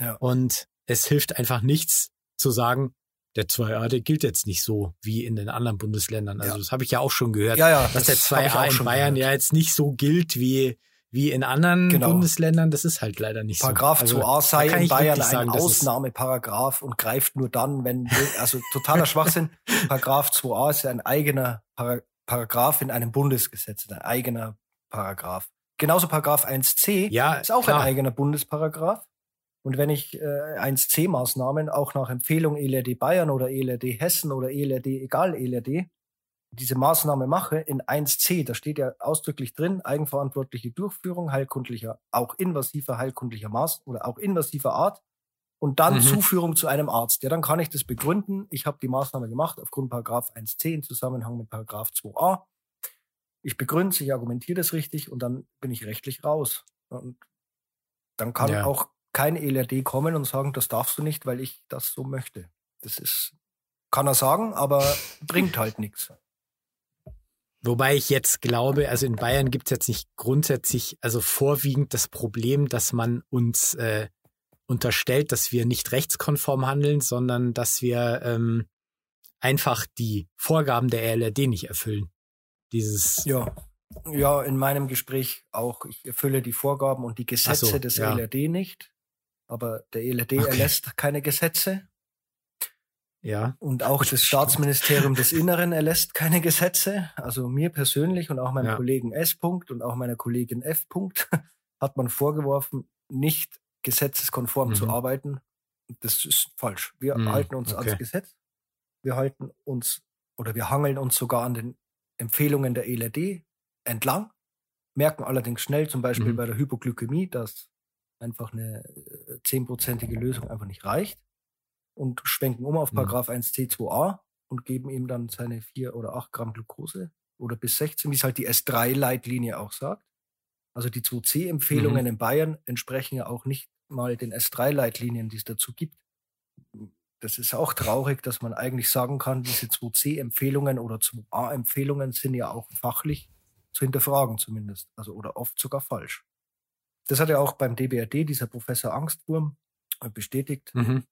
Ja. Und es hilft einfach nichts zu sagen, der 2a, der gilt jetzt nicht so wie in den anderen Bundesländern. Also ja. das habe ich ja auch schon gehört, ja, ja, dass das der 2a in Bayern gehört. ja jetzt nicht so gilt wie wie in anderen genau. Bundesländern. Das ist halt leider nicht Paragraph so. Paragraph also, 2a sei in Bayern sagen, ein Ausnahmeparagraph und greift nur dann, wenn also totaler Schwachsinn. Paragraph 2a ist ja ein eigener Paragraph in einem Bundesgesetz, ein eigener Paragraph. Genauso Paragraph 1c ja, ist auch klar. ein eigener Bundesparagraph. Und wenn ich äh, 1C-Maßnahmen auch nach Empfehlung ELRD Bayern oder ELRD Hessen oder ELRD, egal ELRD, diese Maßnahme mache, in 1c, da steht ja ausdrücklich drin, eigenverantwortliche Durchführung heilkundlicher, auch invasiver heilkundlicher Maß oder auch invasiver Art und dann mhm. Zuführung zu einem Arzt. Ja, dann kann ich das begründen. Ich habe die Maßnahme gemacht aufgrund Paragraph 1c in Zusammenhang mit Paragraph 2a. Ich begründe ich argumentiere das richtig und dann bin ich rechtlich raus. Und dann kann ja. auch kein ELRD kommen und sagen, das darfst du nicht, weil ich das so möchte. Das ist, kann er sagen, aber bringt halt nichts. Wobei ich jetzt glaube, also in Bayern gibt es jetzt nicht grundsätzlich, also vorwiegend das Problem, dass man uns äh, unterstellt, dass wir nicht rechtskonform handeln, sondern dass wir ähm, einfach die Vorgaben der ELRD nicht erfüllen. Dieses. Ja. Ja, in meinem Gespräch auch. Ich erfülle die Vorgaben und die Gesetze so, des ja. ELRD nicht. Aber der ELRD okay. erlässt keine Gesetze. Ja. Und auch das Staatsministerium des Inneren erlässt keine Gesetze. Also mir persönlich und auch meinem ja. Kollegen S. -Punkt und auch meiner Kollegin F. -Punkt hat man vorgeworfen, nicht gesetzeskonform mhm. zu arbeiten. Das ist falsch. Wir mhm. halten uns okay. ans Gesetz. Wir halten uns oder wir hangeln uns sogar an den Empfehlungen der ELRD entlang, merken allerdings schnell, zum Beispiel mhm. bei der Hypoglykämie, dass einfach eine zehnprozentige Lösung einfach nicht reicht und schwenken um auf mhm. Paragraph 1c2a und geben ihm dann seine 4 oder 8 Gramm Glucose oder bis 16, wie es halt die S3-Leitlinie auch sagt. Also die 2C-Empfehlungen mhm. in Bayern entsprechen ja auch nicht mal den S3-Leitlinien, die es dazu gibt. Das ist auch traurig, dass man eigentlich sagen kann, diese 2C-Empfehlungen oder 2A-Empfehlungen sind ja auch fachlich zu hinterfragen zumindest. Also oder oft sogar falsch. Das hat ja auch beim DBRD dieser Professor Angstwurm bestätigt. Mhm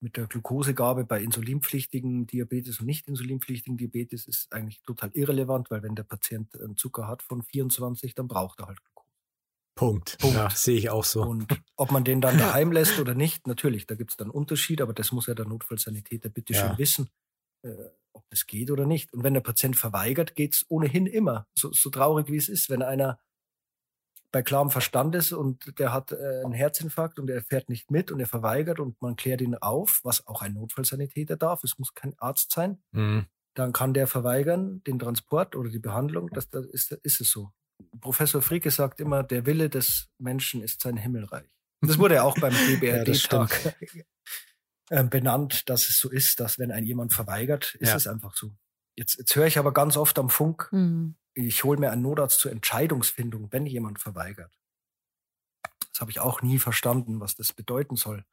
mit der Glukosegabe bei insulinpflichtigen Diabetes und nicht insulinpflichtigen Diabetes ist eigentlich total irrelevant, weil wenn der Patient einen Zucker hat von 24, dann braucht er halt Glukose. Punkt. Punkt. Ja, sehe ich auch so. Und ob man den dann daheim lässt oder nicht, natürlich, da gibt es dann Unterschied, aber das muss ja der Notfallsanitäter bitte ja. schön wissen, äh, ob das geht oder nicht. Und wenn der Patient verweigert, geht es ohnehin immer. So, so traurig wie es ist, wenn einer bei klarem Verstand ist und der hat äh, einen Herzinfarkt und er fährt nicht mit und er verweigert und man klärt ihn auf, was auch ein Notfallsanitäter darf, es muss kein Arzt sein, mhm. dann kann der verweigern den Transport oder die Behandlung, das, das ist, ist es so. Professor Fricke sagt immer, der Wille des Menschen ist sein Himmelreich. Das wurde ja auch beim DBRD-Tag ja, äh, benannt, dass es so ist, dass wenn ein jemand verweigert, ist ja. es einfach so. Jetzt, jetzt höre ich aber ganz oft am Funk, mhm ich hole mir einen Notarzt zur Entscheidungsfindung, wenn jemand verweigert. Das habe ich auch nie verstanden, was das bedeuten soll.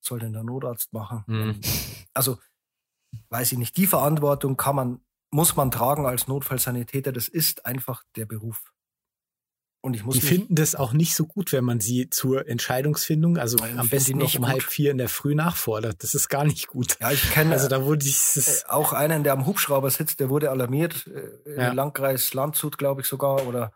Was soll denn der Notarzt machen? Mhm. Also, weiß ich nicht, die Verantwortung kann man, muss man tragen als Notfallsanitäter. Das ist einfach der Beruf. Und ich muss die finden das auch nicht so gut, wenn man sie zur Entscheidungsfindung, also am besten noch um halb vier in der Früh nachfordert. Das ist gar nicht gut. Ja, ich kenne also da wurde ich äh, auch einen, der am Hubschrauber sitzt, der wurde alarmiert äh, ja. im Landkreis Landshut, glaube ich sogar, oder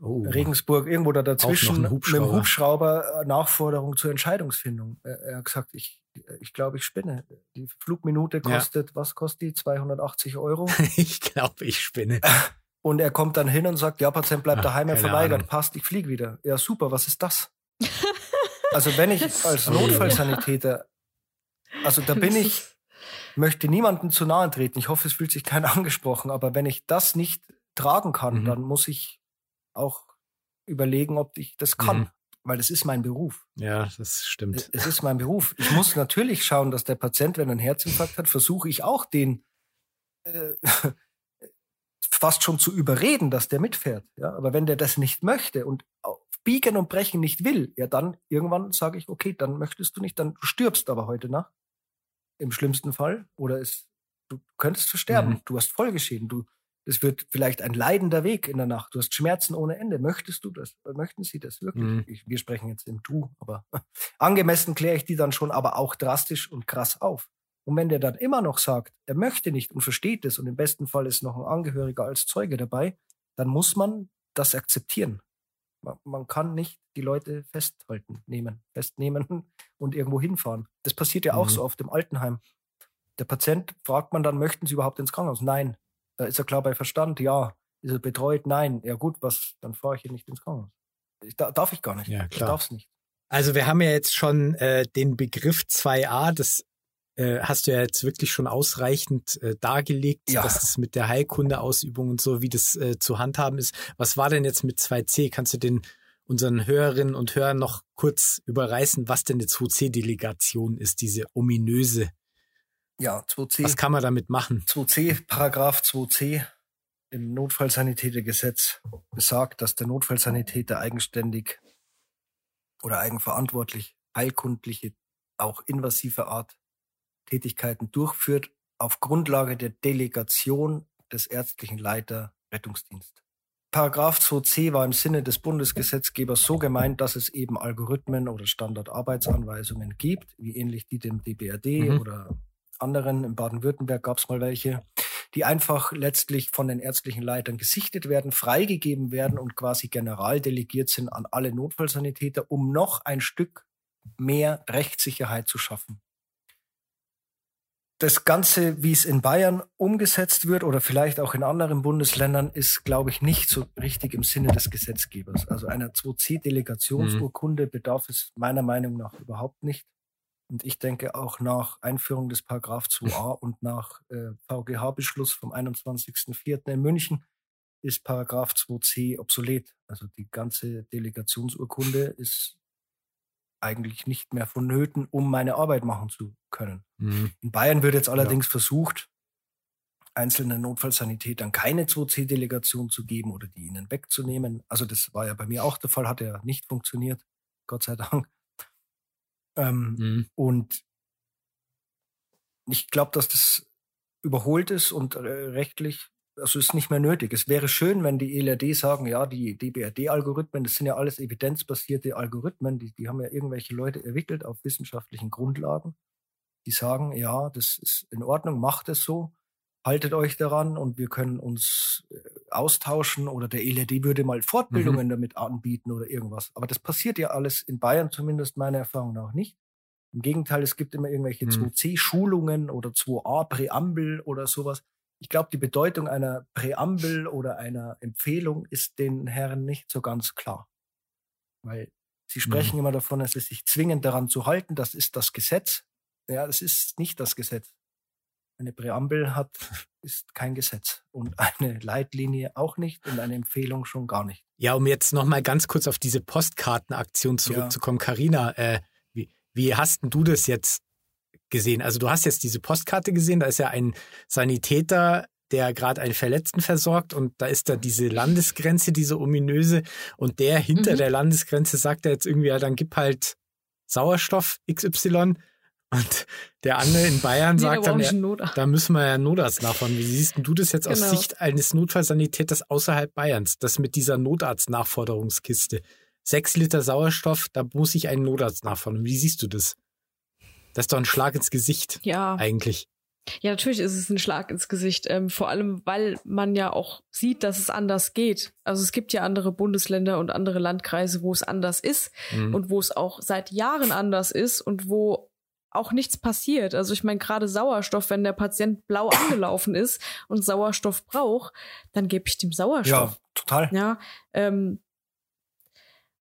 oh. Regensburg, irgendwo da dazwischen mit dem Hubschrauber äh, Nachforderung zur Entscheidungsfindung. Er hat gesagt, ich ich glaube, ich spinne. Die Flugminute kostet, ja. was kostet die? 280 Euro? ich glaube, ich spinne. Und er kommt dann hin und sagt, ja, Patient bleibt daheim, er verweigert, Ahnung. passt, ich fliege wieder. Ja, super, was ist das? also wenn ich als Notfallsanitäter, also da bin ich, möchte niemandem zu nahe treten. Ich hoffe, es fühlt sich keiner angesprochen, aber wenn ich das nicht tragen kann, mhm. dann muss ich auch überlegen, ob ich das kann. Mhm. Weil das ist mein Beruf. Ja, das stimmt. Es ist mein Beruf. Ich muss natürlich schauen, dass der Patient, wenn er einen Herzinfarkt hat, versuche ich auch den äh, fast schon zu überreden, dass der mitfährt. Ja, aber wenn der das nicht möchte und auf Biegen und Brechen nicht will, ja, dann irgendwann sage ich, okay, dann möchtest du nicht, dann stirbst aber heute Nacht. Im schlimmsten Fall. Oder es, du könntest versterben. Mhm. Du hast Folgeschäden. Du, es wird vielleicht ein leidender Weg in der Nacht. Du hast Schmerzen ohne Ende. Möchtest du das? Möchten sie das wirklich? Mhm. Ich, wir sprechen jetzt im Du, aber angemessen kläre ich die dann schon, aber auch drastisch und krass auf. Und wenn der dann immer noch sagt, er möchte nicht und versteht es und im besten Fall ist noch ein Angehöriger als Zeuge dabei, dann muss man das akzeptieren. Man, man kann nicht die Leute festhalten, nehmen, festnehmen und irgendwo hinfahren. Das passiert ja auch mhm. so oft im Altenheim. Der Patient fragt man dann, möchten Sie überhaupt ins Krankenhaus? Nein. Da ist er klar bei Verstand, ja. Ist er betreut? Nein. Ja gut, was, dann fahre ich hier nicht ins Krankenhaus. Ich, da, darf ich gar nicht. Ja, klar. Ich darf es nicht. Also wir haben ja jetzt schon äh, den Begriff 2a, das äh, hast du ja jetzt wirklich schon ausreichend äh, dargelegt, Ja. dass es mit der Heilkundeausübung und so, wie das äh, zu handhaben ist. Was war denn jetzt mit 2C? Kannst du den unseren Hörerinnen und Hörern noch kurz überreißen, was denn eine 2C-Delegation ist, diese ominöse? Ja, 2c. Was kann man damit machen? 2c, Paragraph 2c im Notfallsanitätergesetz besagt, dass der Notfallsanitäter eigenständig oder eigenverantwortlich heilkundliche, auch invasive Art Tätigkeiten durchführt auf Grundlage der Delegation des ärztlichen Leiter Rettungsdienst. Paragraph 2c war im Sinne des Bundesgesetzgebers so gemeint, dass es eben Algorithmen oder Standardarbeitsanweisungen gibt, wie ähnlich die dem DBRD Mhm. oder anderen. In Baden-Württemberg gab es mal welche, die einfach letztlich von den ärztlichen Leitern gesichtet werden, freigegeben werden und quasi general delegiert sind an alle Notfallsanitäter, um noch ein Stück mehr Rechtssicherheit zu schaffen. Das Ganze, wie es in Bayern umgesetzt wird oder vielleicht auch in anderen Bundesländern, ist, glaube ich, nicht so richtig im Sinne des Gesetzgebers. Also einer 2C-Delegationsurkunde bedarf es meiner Meinung nach überhaupt nicht. Und ich denke auch nach Einführung des Paragraph 2a und nach äh, VGH-Beschluss vom 21.04. in München ist Paragraph 2c obsolet. Also die ganze Delegationsurkunde ist eigentlich nicht mehr vonnöten, um meine Arbeit machen zu können. Mhm. In Bayern wird jetzt allerdings versucht, einzelnen Notfallsanitätern keine 2C-Delegation zu geben oder die ihnen wegzunehmen. Also das war ja bei mir auch der Fall, hat ja nicht funktioniert, Gott sei Dank. Ähm, Mhm. und ich glaube, dass das überholt ist und rechtlich, also ist nicht mehr nötig. Es wäre schön, wenn die ELRD sagen, ja, die DBRD-Algorithmen, das sind ja alles evidenzbasierte Algorithmen, die, die haben ja irgendwelche Leute entwickelt auf wissenschaftlichen Grundlagen. Die sagen, ja, das ist in Ordnung, macht es so, haltet euch daran und wir können uns äh, austauschen oder der ELRD würde mal Fortbildungen damit anbieten oder irgendwas. Aber das passiert ja alles in Bayern zumindest meiner Erfahrung nach nicht. Im Gegenteil, es gibt immer irgendwelche Hm. 2C-Schulungen oder 2A-Präambel oder sowas. Ich glaube, die Bedeutung einer Präambel oder einer Empfehlung ist den Herren nicht so ganz klar. Weil sie sprechen immer davon, es ist sich zwingend daran zu halten, das ist das Gesetz. Ja, es ist nicht das Gesetz. Eine Präambel hat, ist kein Gesetz. Und eine Leitlinie auch nicht und eine Empfehlung schon gar nicht. Ja, um jetzt noch mal ganz kurz auf diese Postkartenaktion zurückzukommen, Karina, äh, wie, wie hast denn du das jetzt gesehen? Also du hast jetzt diese Postkarte gesehen, da ist ja ein Sanitäter, der gerade einen Verletzten versorgt und da ist da diese Landesgrenze, diese ominöse und der hinter Mhm. der Landesgrenze sagt er jetzt irgendwie, ja, dann gib halt Sauerstoff XY und der andere in Bayern Nee, sagt dann, ja, da müssen wir ja einen Notarzt nachfahren. Wie siehst du das jetzt aus Genau. Sicht eines Notfallsanitäters außerhalb Bayerns? Das mit dieser Notarzt-Nachforderungskiste. Sechs Liter Sauerstoff, da muss ich einen Notarzt nachfordern. Wie siehst du das? Das ist doch ein Schlag ins Gesicht, Ja. eigentlich. Ja, natürlich ist es ein Schlag ins Gesicht. Ähm, vor allem, weil man ja auch sieht, dass es anders geht. Also es gibt ja andere Bundesländer und andere Landkreise, wo es anders ist Mhm. und wo es auch seit Jahren anders ist und wo auch nichts passiert. Also ich meine, gerade Sauerstoff, wenn der Patient blau angelaufen ist und Sauerstoff braucht, dann gebe ich dem Sauerstoff. Ja, total. Ja, ähm,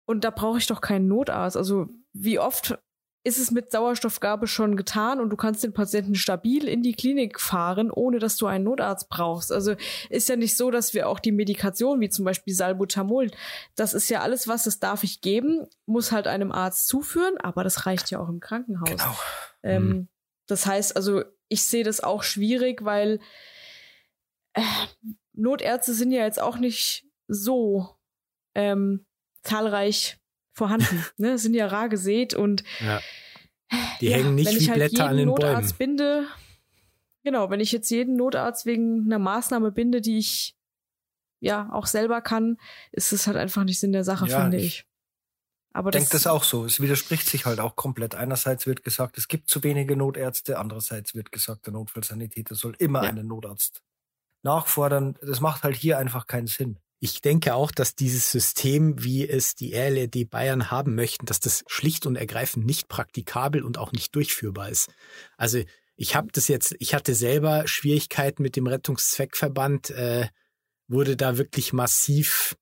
und da brauche ich doch keinen Notarzt. Also wie oft ist es mit Sauerstoffgabe schon getan und du kannst den Patienten stabil in die Klinik fahren, ohne dass du einen Notarzt brauchst. Also ist ja nicht so, dass wir auch die Medikation, wie zum Beispiel Salbutamol, das ist ja alles, was das darf ich geben, muss halt einem Arzt zuführen, aber das reicht ja auch im Krankenhaus. Genau. Ähm, Mhm. Das heißt, also ich sehe das auch schwierig, weil äh, Notärzte sind ja jetzt auch nicht so ähm, zahlreich vorhanden. ne? Sind ja rar gesät und Ja. Die ja, hängen nicht wie halt Blätter an den Notarzt Bäumen. binde, genau, wenn ich jetzt jeden Notarzt wegen einer Maßnahme binde, die ich ja auch selber kann, ist es halt einfach nicht Sinn der Sache, Ja, finde ich ich. Aber Ich denke das auch so. Es widerspricht sich halt auch komplett. Einerseits wird gesagt, es gibt zu wenige Notärzte, andererseits wird gesagt, der Notfallsanitäter soll immer Ja. einen Notarzt nachfordern. Das macht halt hier einfach keinen Sinn. Ich denke auch, dass dieses System, wie es die RLRD Bayern haben möchten, dass das schlicht und ergreifend nicht praktikabel und auch nicht durchführbar ist. Also ich habe das jetzt, ich hatte selber Schwierigkeiten mit dem Rettungszweckverband, äh, wurde da wirklich massiv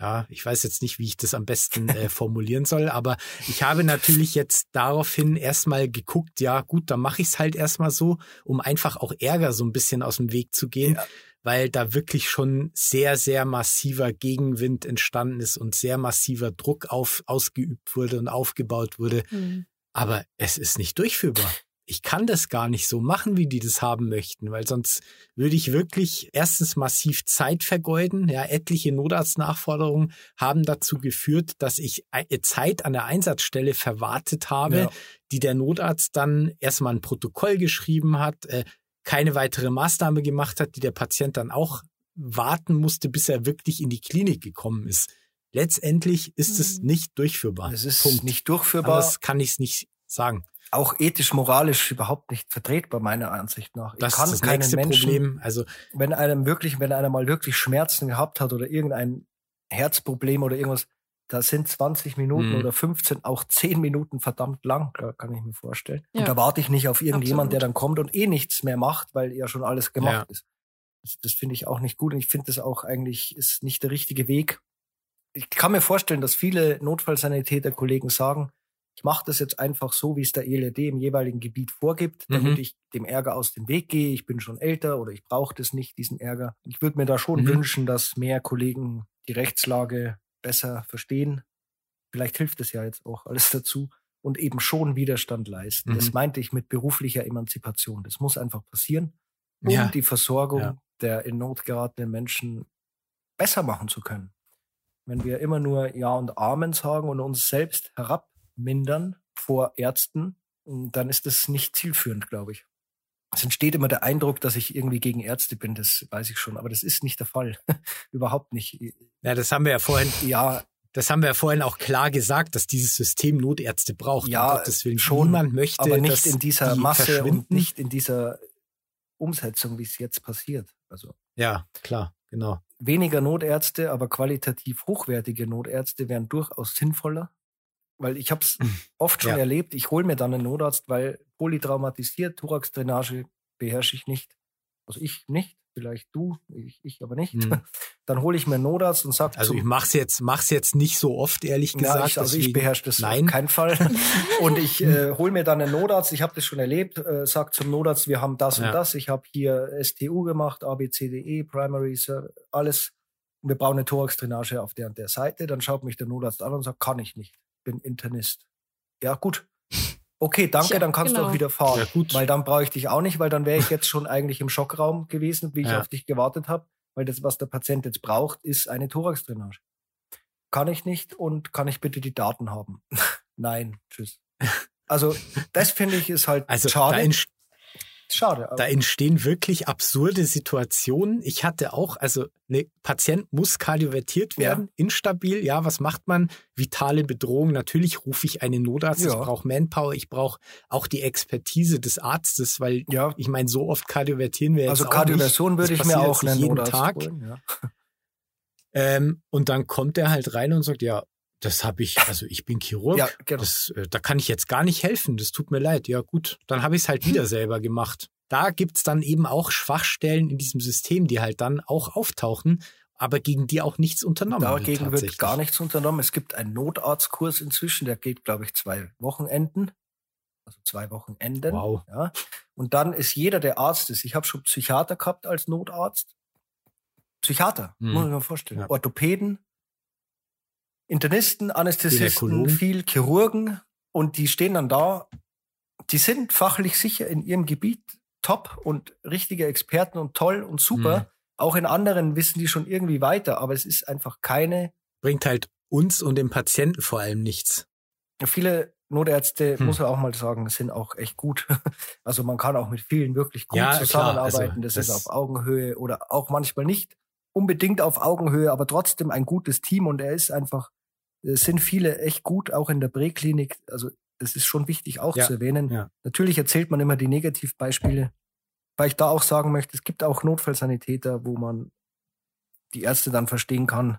ja, ich weiß jetzt nicht, wie ich das am besten äh, formulieren soll, aber ich habe natürlich jetzt daraufhin erstmal geguckt, ja gut, dann mache ich es halt erstmal so, um einfach auch Ärger so ein bisschen aus dem Weg zu gehen, ja. Weil da wirklich schon sehr, sehr massiver Gegenwind entstanden ist und sehr massiver Druck auf, ausgeübt wurde und aufgebaut wurde. Mhm. Aber es ist nicht durchführbar ich kann das gar nicht so machen, wie die das haben möchten, weil sonst würde ich wirklich erstens massiv Zeit vergeuden. Ja, etliche Notarztnachforderungen haben dazu geführt, dass ich Zeit an der Einsatzstelle verwartet habe, ja. die der Notarzt dann erstmal ein Protokoll geschrieben hat, äh, keine weitere Maßnahme gemacht hat, die der Patient dann auch warten musste, bis er wirklich in die Klinik gekommen ist. Letztendlich ist es mhm. nicht durchführbar. Es ist Punkt. nicht durchführbar. Das kann ich nicht sagen auch ethisch, moralisch überhaupt nicht vertretbar, meiner Ansicht nach. Das ich kann ist das keinen Menschen, Problem. Also, wenn einem wirklich, wenn einer mal wirklich Schmerzen gehabt hat oder irgendein Herzproblem oder irgendwas, da sind 20 Minuten mhm. oder 15, auch 10 Minuten verdammt lang, kann ich mir vorstellen. Ja. Und da warte ich nicht auf irgendjemand, der dann kommt und eh nichts mehr macht, weil ja schon alles gemacht ja. ist. Das, das finde ich auch nicht gut und ich finde das auch eigentlich ist nicht der richtige Weg. Ich kann mir vorstellen, dass viele Notfallsanitäter-Kollegen sagen, ich mache das jetzt einfach so, wie es der ELD im jeweiligen Gebiet vorgibt, damit mhm. ich dem Ärger aus dem Weg gehe. Ich bin schon älter oder ich brauche das nicht, diesen Ärger. Ich würde mir da schon mhm. wünschen, dass mehr Kollegen die Rechtslage besser verstehen. Vielleicht hilft es ja jetzt auch alles dazu und eben schon Widerstand leisten. Mhm. Das meinte ich mit beruflicher Emanzipation. Das muss einfach passieren, um ja. die Versorgung ja. der in Not geratenen Menschen besser machen zu können. Wenn wir immer nur Ja und Amen sagen und uns selbst herab mindern vor Ärzten, dann ist das nicht zielführend, glaube ich. Es entsteht immer der Eindruck, dass ich irgendwie gegen Ärzte bin, das weiß ich schon, aber das ist nicht der Fall. Überhaupt nicht. Ja, das haben wir ja vorhin. Ja. Das haben wir ja vorhin auch klar gesagt, dass dieses System Notärzte braucht. Ja, Willen, schon. Niemand möchte, aber nicht in dieser Masse und nicht in dieser Umsetzung, wie es jetzt passiert. Also. Ja, klar, genau. Weniger Notärzte, aber qualitativ hochwertige Notärzte wären durchaus sinnvoller. Weil ich habe es hm. oft schon ja. erlebt, ich hole mir dann einen Notarzt, weil polytraumatisiert, Thorax-Drainage beherrsche ich nicht. Also ich nicht, vielleicht du, ich, ich aber nicht. Mhm. Dann hole ich mir einen Notarzt und sage Also ich mach's jetzt, mach's jetzt nicht so oft, ehrlich gesagt. Ja, ich, also ich beherrsche das Nein. auf keinen Fall. und ich äh, hole mir dann einen Notarzt, ich habe das schon erlebt, äh, sag zum Notarzt, wir haben das ja. und das, ich habe hier STU gemacht, ABCDE, Primary, alles. Und wir brauchen eine Thorax-Drainage auf der und der Seite. Dann schaut mich der Notarzt an und sagt, kann ich nicht bin Internist. Ja, gut. Okay, danke, ja, dann kannst genau. du auch wieder fahren. Ja, gut. Weil dann brauche ich dich auch nicht, weil dann wäre ich jetzt schon eigentlich im Schockraum gewesen, wie ich ja. auf dich gewartet habe. Weil das, was der Patient jetzt braucht, ist eine Thorax-Drainage. Kann ich nicht und kann ich bitte die Daten haben? Nein, tschüss. Also, das finde ich ist halt also, schade. Da, Schade. Da entstehen wirklich absurde Situationen. Ich hatte auch, also ne Patient muss kardiovertiert werden, ja. instabil. Ja, was macht man? Vitale Bedrohung. Natürlich rufe ich einen Notarzt. Ja. Ich brauche Manpower. Ich brauche auch die Expertise des Arztes, weil ja. ich meine, so oft kardiovertieren wir jetzt Also Kardioversion würde ich mir auch einen jeden Notarzt Tag. Holen, ja. ähm, und dann kommt er halt rein und sagt, ja, das habe ich, also ich bin Chirurg, ja, genau. das, äh, da kann ich jetzt gar nicht helfen, das tut mir leid. Ja gut, dann habe ich es halt wieder selber gemacht. Da gibt's dann eben auch Schwachstellen in diesem System, die halt dann auch auftauchen, aber gegen die auch nichts unternommen Dagegen wird. Dagegen wird gar nichts unternommen. Es gibt einen Notarztkurs inzwischen, der geht, glaube ich, zwei Wochenenden. Also zwei Wochenenden. Wow. Ja. Und dann ist jeder, der Arzt ist. Ich habe schon Psychiater gehabt als Notarzt. Psychiater, hm. muss ich mir vorstellen. Ja. Orthopäden, Internisten, Anästhesisten, viel Chirurgen und die stehen dann da. Die sind fachlich sicher in ihrem Gebiet top und richtige Experten und toll und super. Mhm. Auch in anderen wissen die schon irgendwie weiter, aber es ist einfach keine. Bringt halt uns und dem Patienten vor allem nichts. Viele Notärzte, hm. muss man auch mal sagen, sind auch echt gut. Also man kann auch mit vielen wirklich gut ja, zusammenarbeiten. Also, das, das, ist auf Augenhöhe oder auch manchmal nicht unbedingt auf Augenhöhe, aber trotzdem ein gutes Team und er ist einfach, es sind viele echt gut, auch in der Präklinik. Also das ist schon wichtig auch ja, zu erwähnen. Ja. Natürlich erzählt man immer die Negativbeispiele, weil ich da auch sagen möchte, es gibt auch Notfallsanitäter, wo man die Ärzte dann verstehen kann,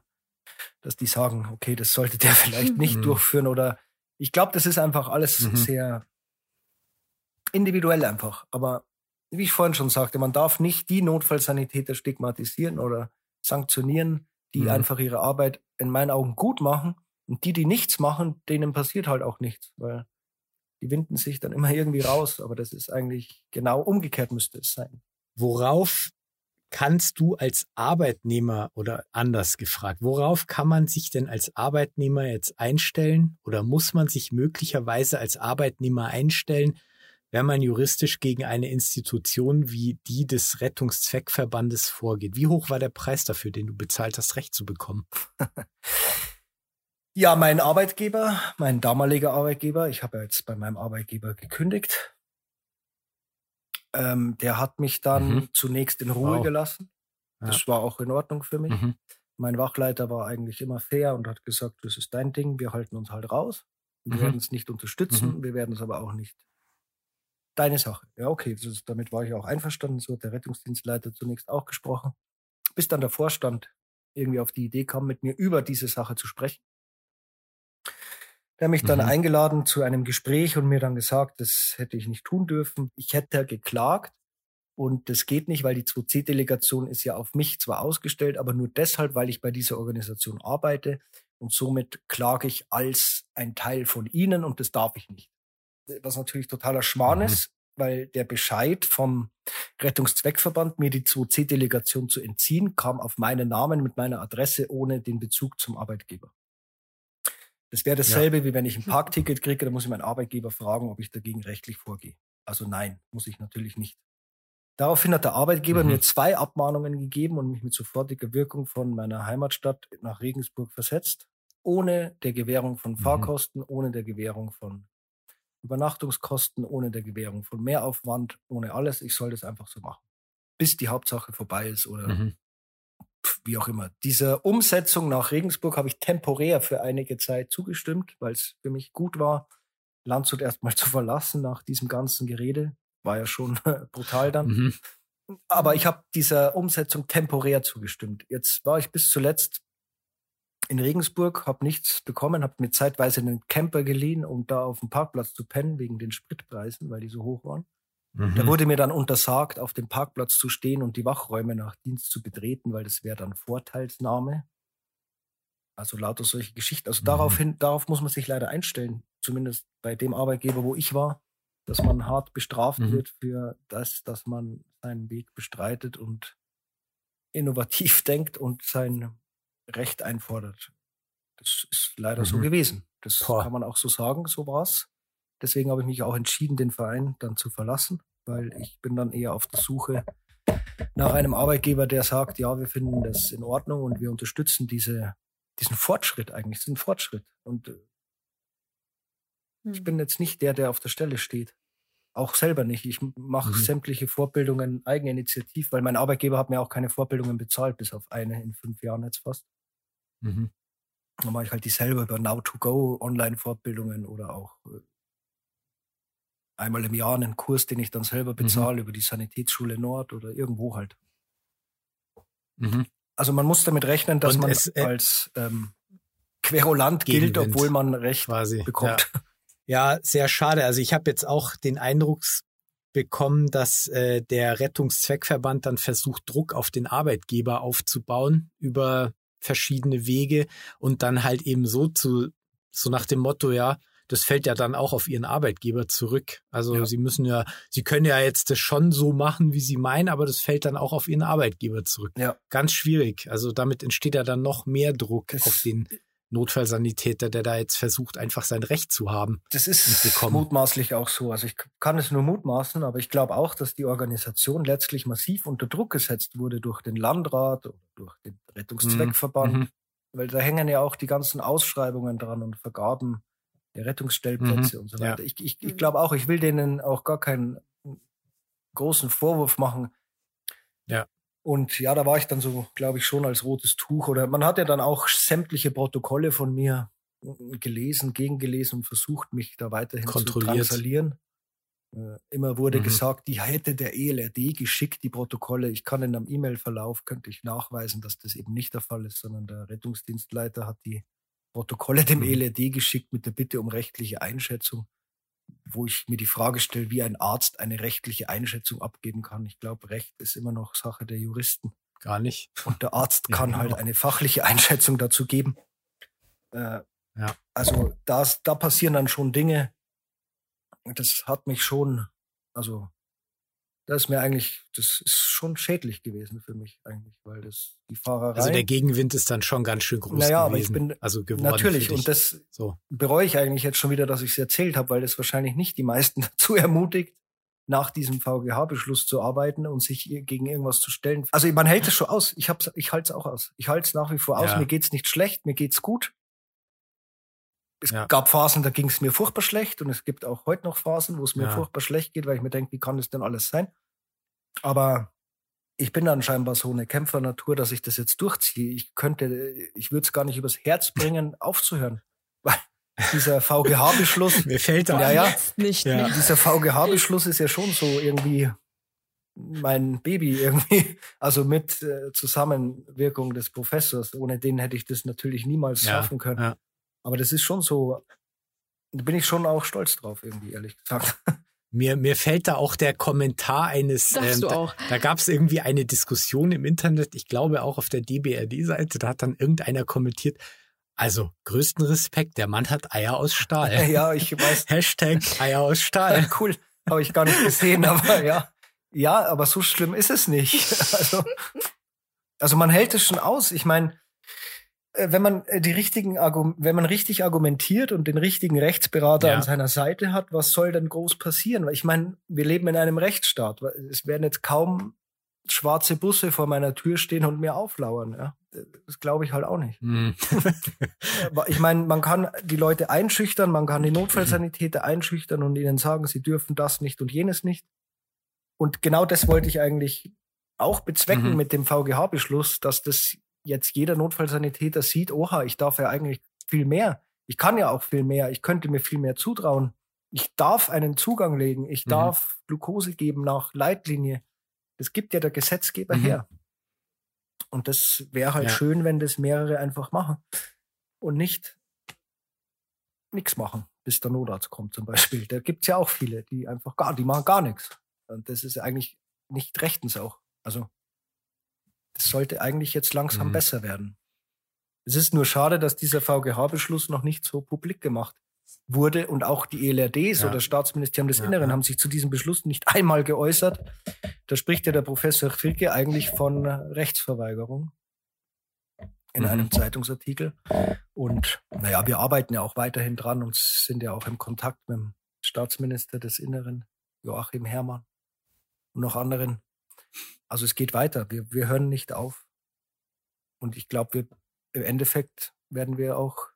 dass die sagen, okay, das sollte der vielleicht nicht mhm. durchführen oder ich glaube, das ist einfach alles mhm. sehr individuell einfach. Aber wie ich vorhin schon sagte, man darf nicht die Notfallsanitäter stigmatisieren oder sanktionieren, die mhm. einfach ihre Arbeit in meinen Augen gut machen. Und die, die nichts machen, denen passiert halt auch nichts, weil die winden sich dann immer irgendwie raus. Aber das ist eigentlich genau umgekehrt müsste es sein. Worauf kannst du als Arbeitnehmer oder anders gefragt, worauf kann man sich denn als Arbeitnehmer jetzt einstellen oder muss man sich möglicherweise als Arbeitnehmer einstellen, wenn man juristisch gegen eine Institution wie die des Rettungszweckverbandes vorgeht? Wie hoch war der Preis dafür, den du bezahlt hast, Recht zu bekommen? Ja, mein Arbeitgeber, mein damaliger Arbeitgeber, ich habe ja jetzt bei meinem Arbeitgeber gekündigt, ähm, der hat mich dann mhm. zunächst in Ruhe wow. gelassen. Das ja. war auch in Ordnung für mich. Mhm. Mein Wachleiter war eigentlich immer fair und hat gesagt, das ist dein Ding, wir halten uns halt raus. Wir mhm. werden es nicht unterstützen, mhm. wir werden es aber auch nicht. Deine Sache. Ja, okay, ist, damit war ich auch einverstanden. So hat der Rettungsdienstleiter zunächst auch gesprochen. Bis dann der Vorstand irgendwie auf die Idee kam, mit mir über diese Sache zu sprechen. Der hat mich dann mhm. eingeladen zu einem Gespräch und mir dann gesagt, das hätte ich nicht tun dürfen. Ich hätte geklagt und das geht nicht, weil die 2C-Delegation ist ja auf mich zwar ausgestellt, aber nur deshalb, weil ich bei dieser Organisation arbeite und somit klage ich als ein Teil von ihnen und das darf ich nicht. Was natürlich totaler Schmarrn mhm. ist, weil der Bescheid vom Rettungszweckverband, mir die 2C-Delegation zu entziehen, kam auf meinen Namen mit meiner Adresse ohne den Bezug zum Arbeitgeber. Das wäre dasselbe, ja. wie wenn ich ein Parkticket kriege, dann muss ich meinen Arbeitgeber fragen, ob ich dagegen rechtlich vorgehe. Also nein, muss ich natürlich nicht. Daraufhin hat der Arbeitgeber mhm. mir zwei Abmahnungen gegeben und mich mit sofortiger Wirkung von meiner Heimatstadt nach Regensburg versetzt, ohne der Gewährung von mhm. Fahrkosten, mhm. ohne der Gewährung von Übernachtungskosten, ohne der Gewährung von Mehraufwand, ohne alles. Ich soll das einfach so machen, bis die Hauptsache vorbei ist oder mhm wie auch immer. Dieser Umsetzung nach Regensburg habe ich temporär für einige Zeit zugestimmt, weil es für mich gut war, Landshut erstmal zu verlassen nach diesem ganzen Gerede. War ja schon brutal dann. Mhm. Aber ich habe dieser Umsetzung temporär zugestimmt. Jetzt war ich bis zuletzt in Regensburg, habe nichts bekommen, habe mir zeitweise einen Camper geliehen, um da auf dem Parkplatz zu pennen, wegen den Spritpreisen, weil die so hoch waren. Mhm. Da wurde mir dann untersagt, auf dem Parkplatz zu stehen und die Wachräume nach Dienst zu betreten, weil das wäre dann Vorteilsnahme. Also lauter solche Geschichten. Also mhm. daraufhin, darauf muss man sich leider einstellen. Zumindest bei dem Arbeitgeber, wo ich war, dass man hart bestraft mhm. wird für das, dass man seinen Weg bestreitet und innovativ denkt und sein Recht einfordert. Das ist leider so mhm. gewesen. Das Boah. kann man auch so sagen, so war's. Deswegen habe ich mich auch entschieden, den Verein dann zu verlassen, weil ich bin dann eher auf der Suche nach einem Arbeitgeber, der sagt, ja, wir finden das in Ordnung und wir unterstützen diese, diesen Fortschritt eigentlich, diesen Fortschritt. Und äh, ich hm. bin jetzt nicht der, der auf der Stelle steht. Auch selber nicht. Ich mache mhm. sämtliche Vorbildungen eigeninitiativ, weil mein Arbeitgeber hat mir auch keine Vorbildungen bezahlt, bis auf eine in fünf Jahren jetzt fast. Mhm. Dann mache ich halt die selber über Now2Go, Online-Fortbildungen oder auch äh, einmal im Jahr einen Kurs, den ich dann selber mhm. bezahle mhm. über die Sanitätsschule Nord oder irgendwo halt. Mhm. Also man muss damit rechnen, dass Und man es, äh, als ähm, Querulant gilt, obwohl man Recht quasi. bekommt. Ja. ja. sehr schade. Also ich habe jetzt auch den Eindruck bekommen, dass äh, der Rettungszweckverband dann versucht, Druck auf den Arbeitgeber aufzubauen über verschiedene Wege und dann halt eben so zu, so nach dem Motto, ja, das fällt ja dann auch auf ihren Arbeitgeber zurück. Also ja. sie müssen ja, sie können ja jetzt das schon so machen, wie sie meinen, aber das fällt dann auch auf ihren Arbeitgeber zurück. Ja. Ganz schwierig. Also damit entsteht ja dann noch mehr Druck das auf den Notfallsanitäter, der da jetzt versucht, einfach sein Recht zu haben. Das ist mutmaßlich auch so. Also ich kann es nur mutmaßen, aber ich glaube auch, dass die Organisation letztlich massiv unter Druck gesetzt wurde durch den Landrat oder durch den Rettungszweckverband. Mhm. Weil da hängen ja auch die ganzen Ausschreibungen dran und Vergaben der Rettungsstellplätze mhm. und so weiter. Ja. Ich, ich, ich glaube auch, ich will denen auch gar keinen großen Vorwurf machen. Ja. Und ja, da war ich dann so, glaube ich, schon als rotes Tuch. Oder man hat ja dann auch sämtliche Protokolle von mir gelesen, gegengelesen und versucht, mich da weiterhin zu transalieren. Äh, immer wurde mhm. gesagt, die hätte der ELRD geschickt, die Protokolle. Ich kann in einem E-Mail-Verlauf, könnte ich nachweisen, dass das eben nicht der Fall ist, sondern der Rettungsdienstleiter hat die Protokolle dem mhm. ELRD geschickt mit der Bitte um rechtliche Einschätzung, wo ich mir die Frage stelle, wie ein Arzt eine rechtliche Einschätzung abgeben kann. Ich glaube, Recht ist immer noch Sache der Juristen. gar nicht. Und der Arzt kann ja, halt genau. halt eine fachliche Einschätzung dazu geben. Äh, ja. Also das, da passieren dann schon Dinge. Das hat mich schon, also das ist mir eigentlich, das ist schon schädlich gewesen für mich eigentlich, weil das die Fahrerei. Also der Gegenwind ist dann schon ganz schön groß naja, gewesen. aber ich bin also geworden natürlich und das so. bereue ich eigentlich jetzt schon wieder, dass ich es erzählt habe, weil das wahrscheinlich nicht die meisten dazu ermutigt, nach diesem VGH-Beschluss zu arbeiten und sich gegen irgendwas zu stellen. Also man hält es schon aus. Ich hab's, ich halte es auch aus. Ich halte es nach wie vor aus. Ja. Mir geht's nicht schlecht, mir geht's gut. Es ja. gab Phasen, da ging es mir furchtbar schlecht und es gibt auch heute noch Phasen, wo es mir ja. furchtbar schlecht geht, weil ich mir denke, wie kann das denn alles sein? Aber ich bin dann scheinbar so eine Kämpfernatur, dass ich das jetzt durchziehe. Ich könnte, ich würde es gar nicht übers Herz bringen, aufzuhören. Weil dieser VGH-Beschluss. Mir fällt da ja, ja, nicht. Ja. Dieser VGH-Beschluss ist ja schon so irgendwie mein Baby irgendwie. Also mit äh, Zusammenwirkung des Professors. Ohne den hätte ich das natürlich niemals ja, schaffen können. Ja. Aber das ist schon so, da bin ich schon auch stolz drauf, irgendwie, ehrlich gesagt. Mir, mir fällt da auch der Kommentar eines, ähm, da, da gab es irgendwie eine Diskussion im Internet, ich glaube auch auf der DBRD-Seite, da hat dann irgendeiner kommentiert, also größten Respekt, der Mann hat Eier aus Stahl. ja, ich weiß. Hashtag Eier aus Stahl. cool, habe ich gar nicht gesehen, aber ja. Ja, aber so schlimm ist es nicht. Also, also man hält es schon aus. Ich meine, wenn man äh, die richtigen wenn man richtig argumentiert und den richtigen Rechtsberater ja. an seiner Seite hat, was soll denn groß passieren? Weil ich meine, wir leben in einem Rechtsstaat. Es werden jetzt kaum schwarze Busse vor meiner Tür stehen und mir auflauern. Ja? Das glaube ich halt auch nicht. Mm. ich meine, man kann die Leute einschüchtern, man kann die Notfallsanitäter einschüchtern und ihnen sagen, sie dürfen das nicht und jenes nicht. Und genau das wollte ich eigentlich auch bezwecken mhm. mit dem VGH-Beschluss, dass das jetzt jeder Notfallsanitäter sieht, oha, ich darf ja eigentlich viel mehr. Ich kann ja auch viel mehr. Ich könnte mir viel mehr zutrauen. Ich darf einen Zugang legen. Ich mhm. darf Glucose geben nach Leitlinie. Das gibt ja der Gesetzgeber mhm. her. Und das wäre halt ja. schön, wenn das mehrere einfach machen und nicht nichts machen, bis der Notarzt kommt zum Beispiel. Da gibt's ja auch viele, die einfach gar, die machen gar nichts. Und das ist eigentlich nicht rechtens auch. Also das sollte eigentlich jetzt langsam mhm. besser werden. Es ist nur schade, dass dieser VGH-Beschluss noch nicht so publik gemacht wurde und auch die ELRDs ja. oder Staatsministerium des ja, Inneren ja. haben sich zu diesem Beschluss nicht einmal geäußert. Da spricht ja der Professor Fricke eigentlich von Rechtsverweigerung in mhm. einem Zeitungsartikel. Und naja, wir arbeiten ja auch weiterhin dran und sind ja auch im Kontakt mit dem Staatsminister des Inneren, Joachim Herrmann und noch anderen. Also es geht weiter. Wir, wir hören nicht auf. Und ich glaube, wir im Endeffekt werden wir auch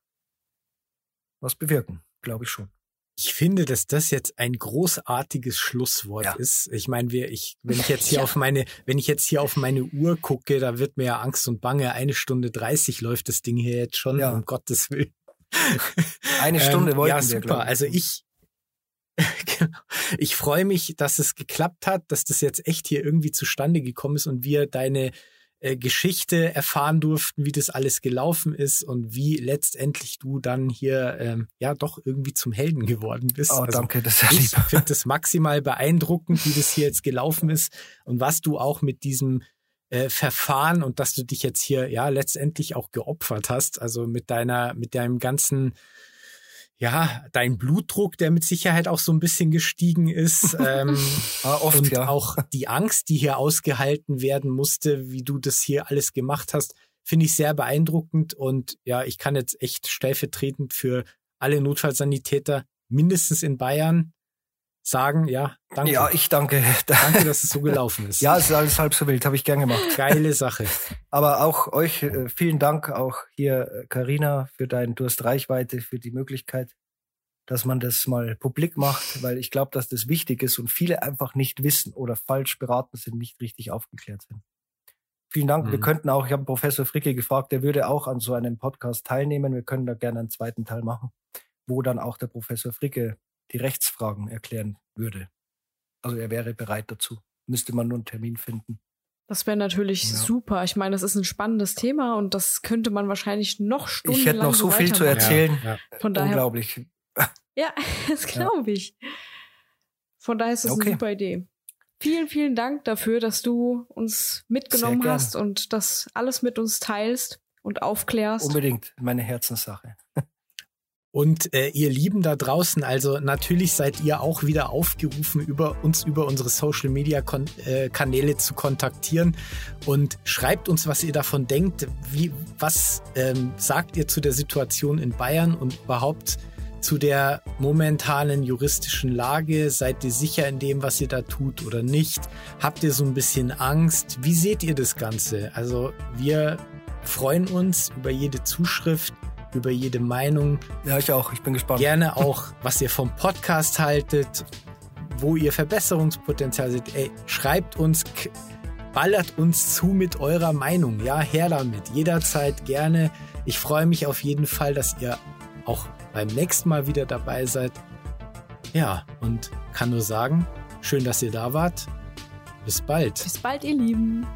was bewirken, glaube ich schon. Ich finde, dass das jetzt ein großartiges Schlusswort ja. ist. Ich meine, wir, ich, wenn ich jetzt hier ja. auf meine, wenn ich jetzt hier auf meine Uhr gucke, da wird mir ja Angst und Bange. Eine Stunde dreißig läuft das Ding hier jetzt schon, ja. um Gottes Willen. Eine Stunde ähm, wollten ja, super. wir. Also ich. ich freue mich, dass es geklappt hat, dass das jetzt echt hier irgendwie zustande gekommen ist und wir deine äh, Geschichte erfahren durften, wie das alles gelaufen ist und wie letztendlich du dann hier ähm, ja doch irgendwie zum Helden geworden bist. Oh, also, danke, das ist Ich finde das maximal beeindruckend, wie das hier jetzt gelaufen ist und was du auch mit diesem äh, Verfahren und dass du dich jetzt hier ja letztendlich auch geopfert hast, also mit deiner mit deinem ganzen ja, dein Blutdruck, der mit Sicherheit auch so ein bisschen gestiegen ist. Ähm, ah, oft, und ja. auch die Angst, die hier ausgehalten werden musste, wie du das hier alles gemacht hast, finde ich sehr beeindruckend. Und ja, ich kann jetzt echt stellvertretend für alle Notfallsanitäter mindestens in Bayern sagen, ja, danke. Ja, ich danke. Danke, dass es so gelaufen ist. ja, es ist alles halb so wild, habe ich gern gemacht. Geile Sache. Aber auch euch äh, vielen Dank, auch hier Karina äh, für deinen Durst Reichweite, für die Möglichkeit, dass man das mal publik macht, weil ich glaube, dass das wichtig ist und viele einfach nicht wissen oder falsch beraten sind, nicht richtig aufgeklärt sind. Vielen Dank. Mhm. Wir könnten auch, ich habe Professor Fricke gefragt, der würde auch an so einem Podcast teilnehmen. Wir können da gerne einen zweiten Teil machen, wo dann auch der Professor Fricke die Rechtsfragen erklären würde. Also er wäre bereit dazu. Müsste man nur einen Termin finden. Das wäre natürlich ja. super. Ich meine, das ist ein spannendes Thema und das könnte man wahrscheinlich noch stundenlang Ich hätte noch so viel zu erzählen. Ja, ja. Von daher, Unglaublich. Ja, das glaube ich. Von daher ist das okay. eine super Idee. Vielen, vielen Dank dafür, dass du uns mitgenommen hast und das alles mit uns teilst und aufklärst. Unbedingt, meine Herzenssache. Und äh, ihr Lieben da draußen, also natürlich seid ihr auch wieder aufgerufen, über uns über unsere Social Media Kon äh, Kanäle zu kontaktieren und schreibt uns, was ihr davon denkt. Wie, was ähm, sagt ihr zu der Situation in Bayern und überhaupt zu der momentanen juristischen Lage? Seid ihr sicher in dem, was ihr da tut oder nicht? Habt ihr so ein bisschen Angst? Wie seht ihr das Ganze? Also wir freuen uns über jede Zuschrift über jede Meinung. Ja, ich auch. Ich bin gespannt. Gerne auch, was ihr vom Podcast haltet, wo ihr Verbesserungspotenzial seht. Ey, schreibt uns, ballert uns zu mit eurer Meinung. Ja, her damit. Jederzeit gerne. Ich freue mich auf jeden Fall, dass ihr auch beim nächsten Mal wieder dabei seid. Ja, und kann nur sagen, schön, dass ihr da wart. Bis bald. Bis bald, ihr Lieben.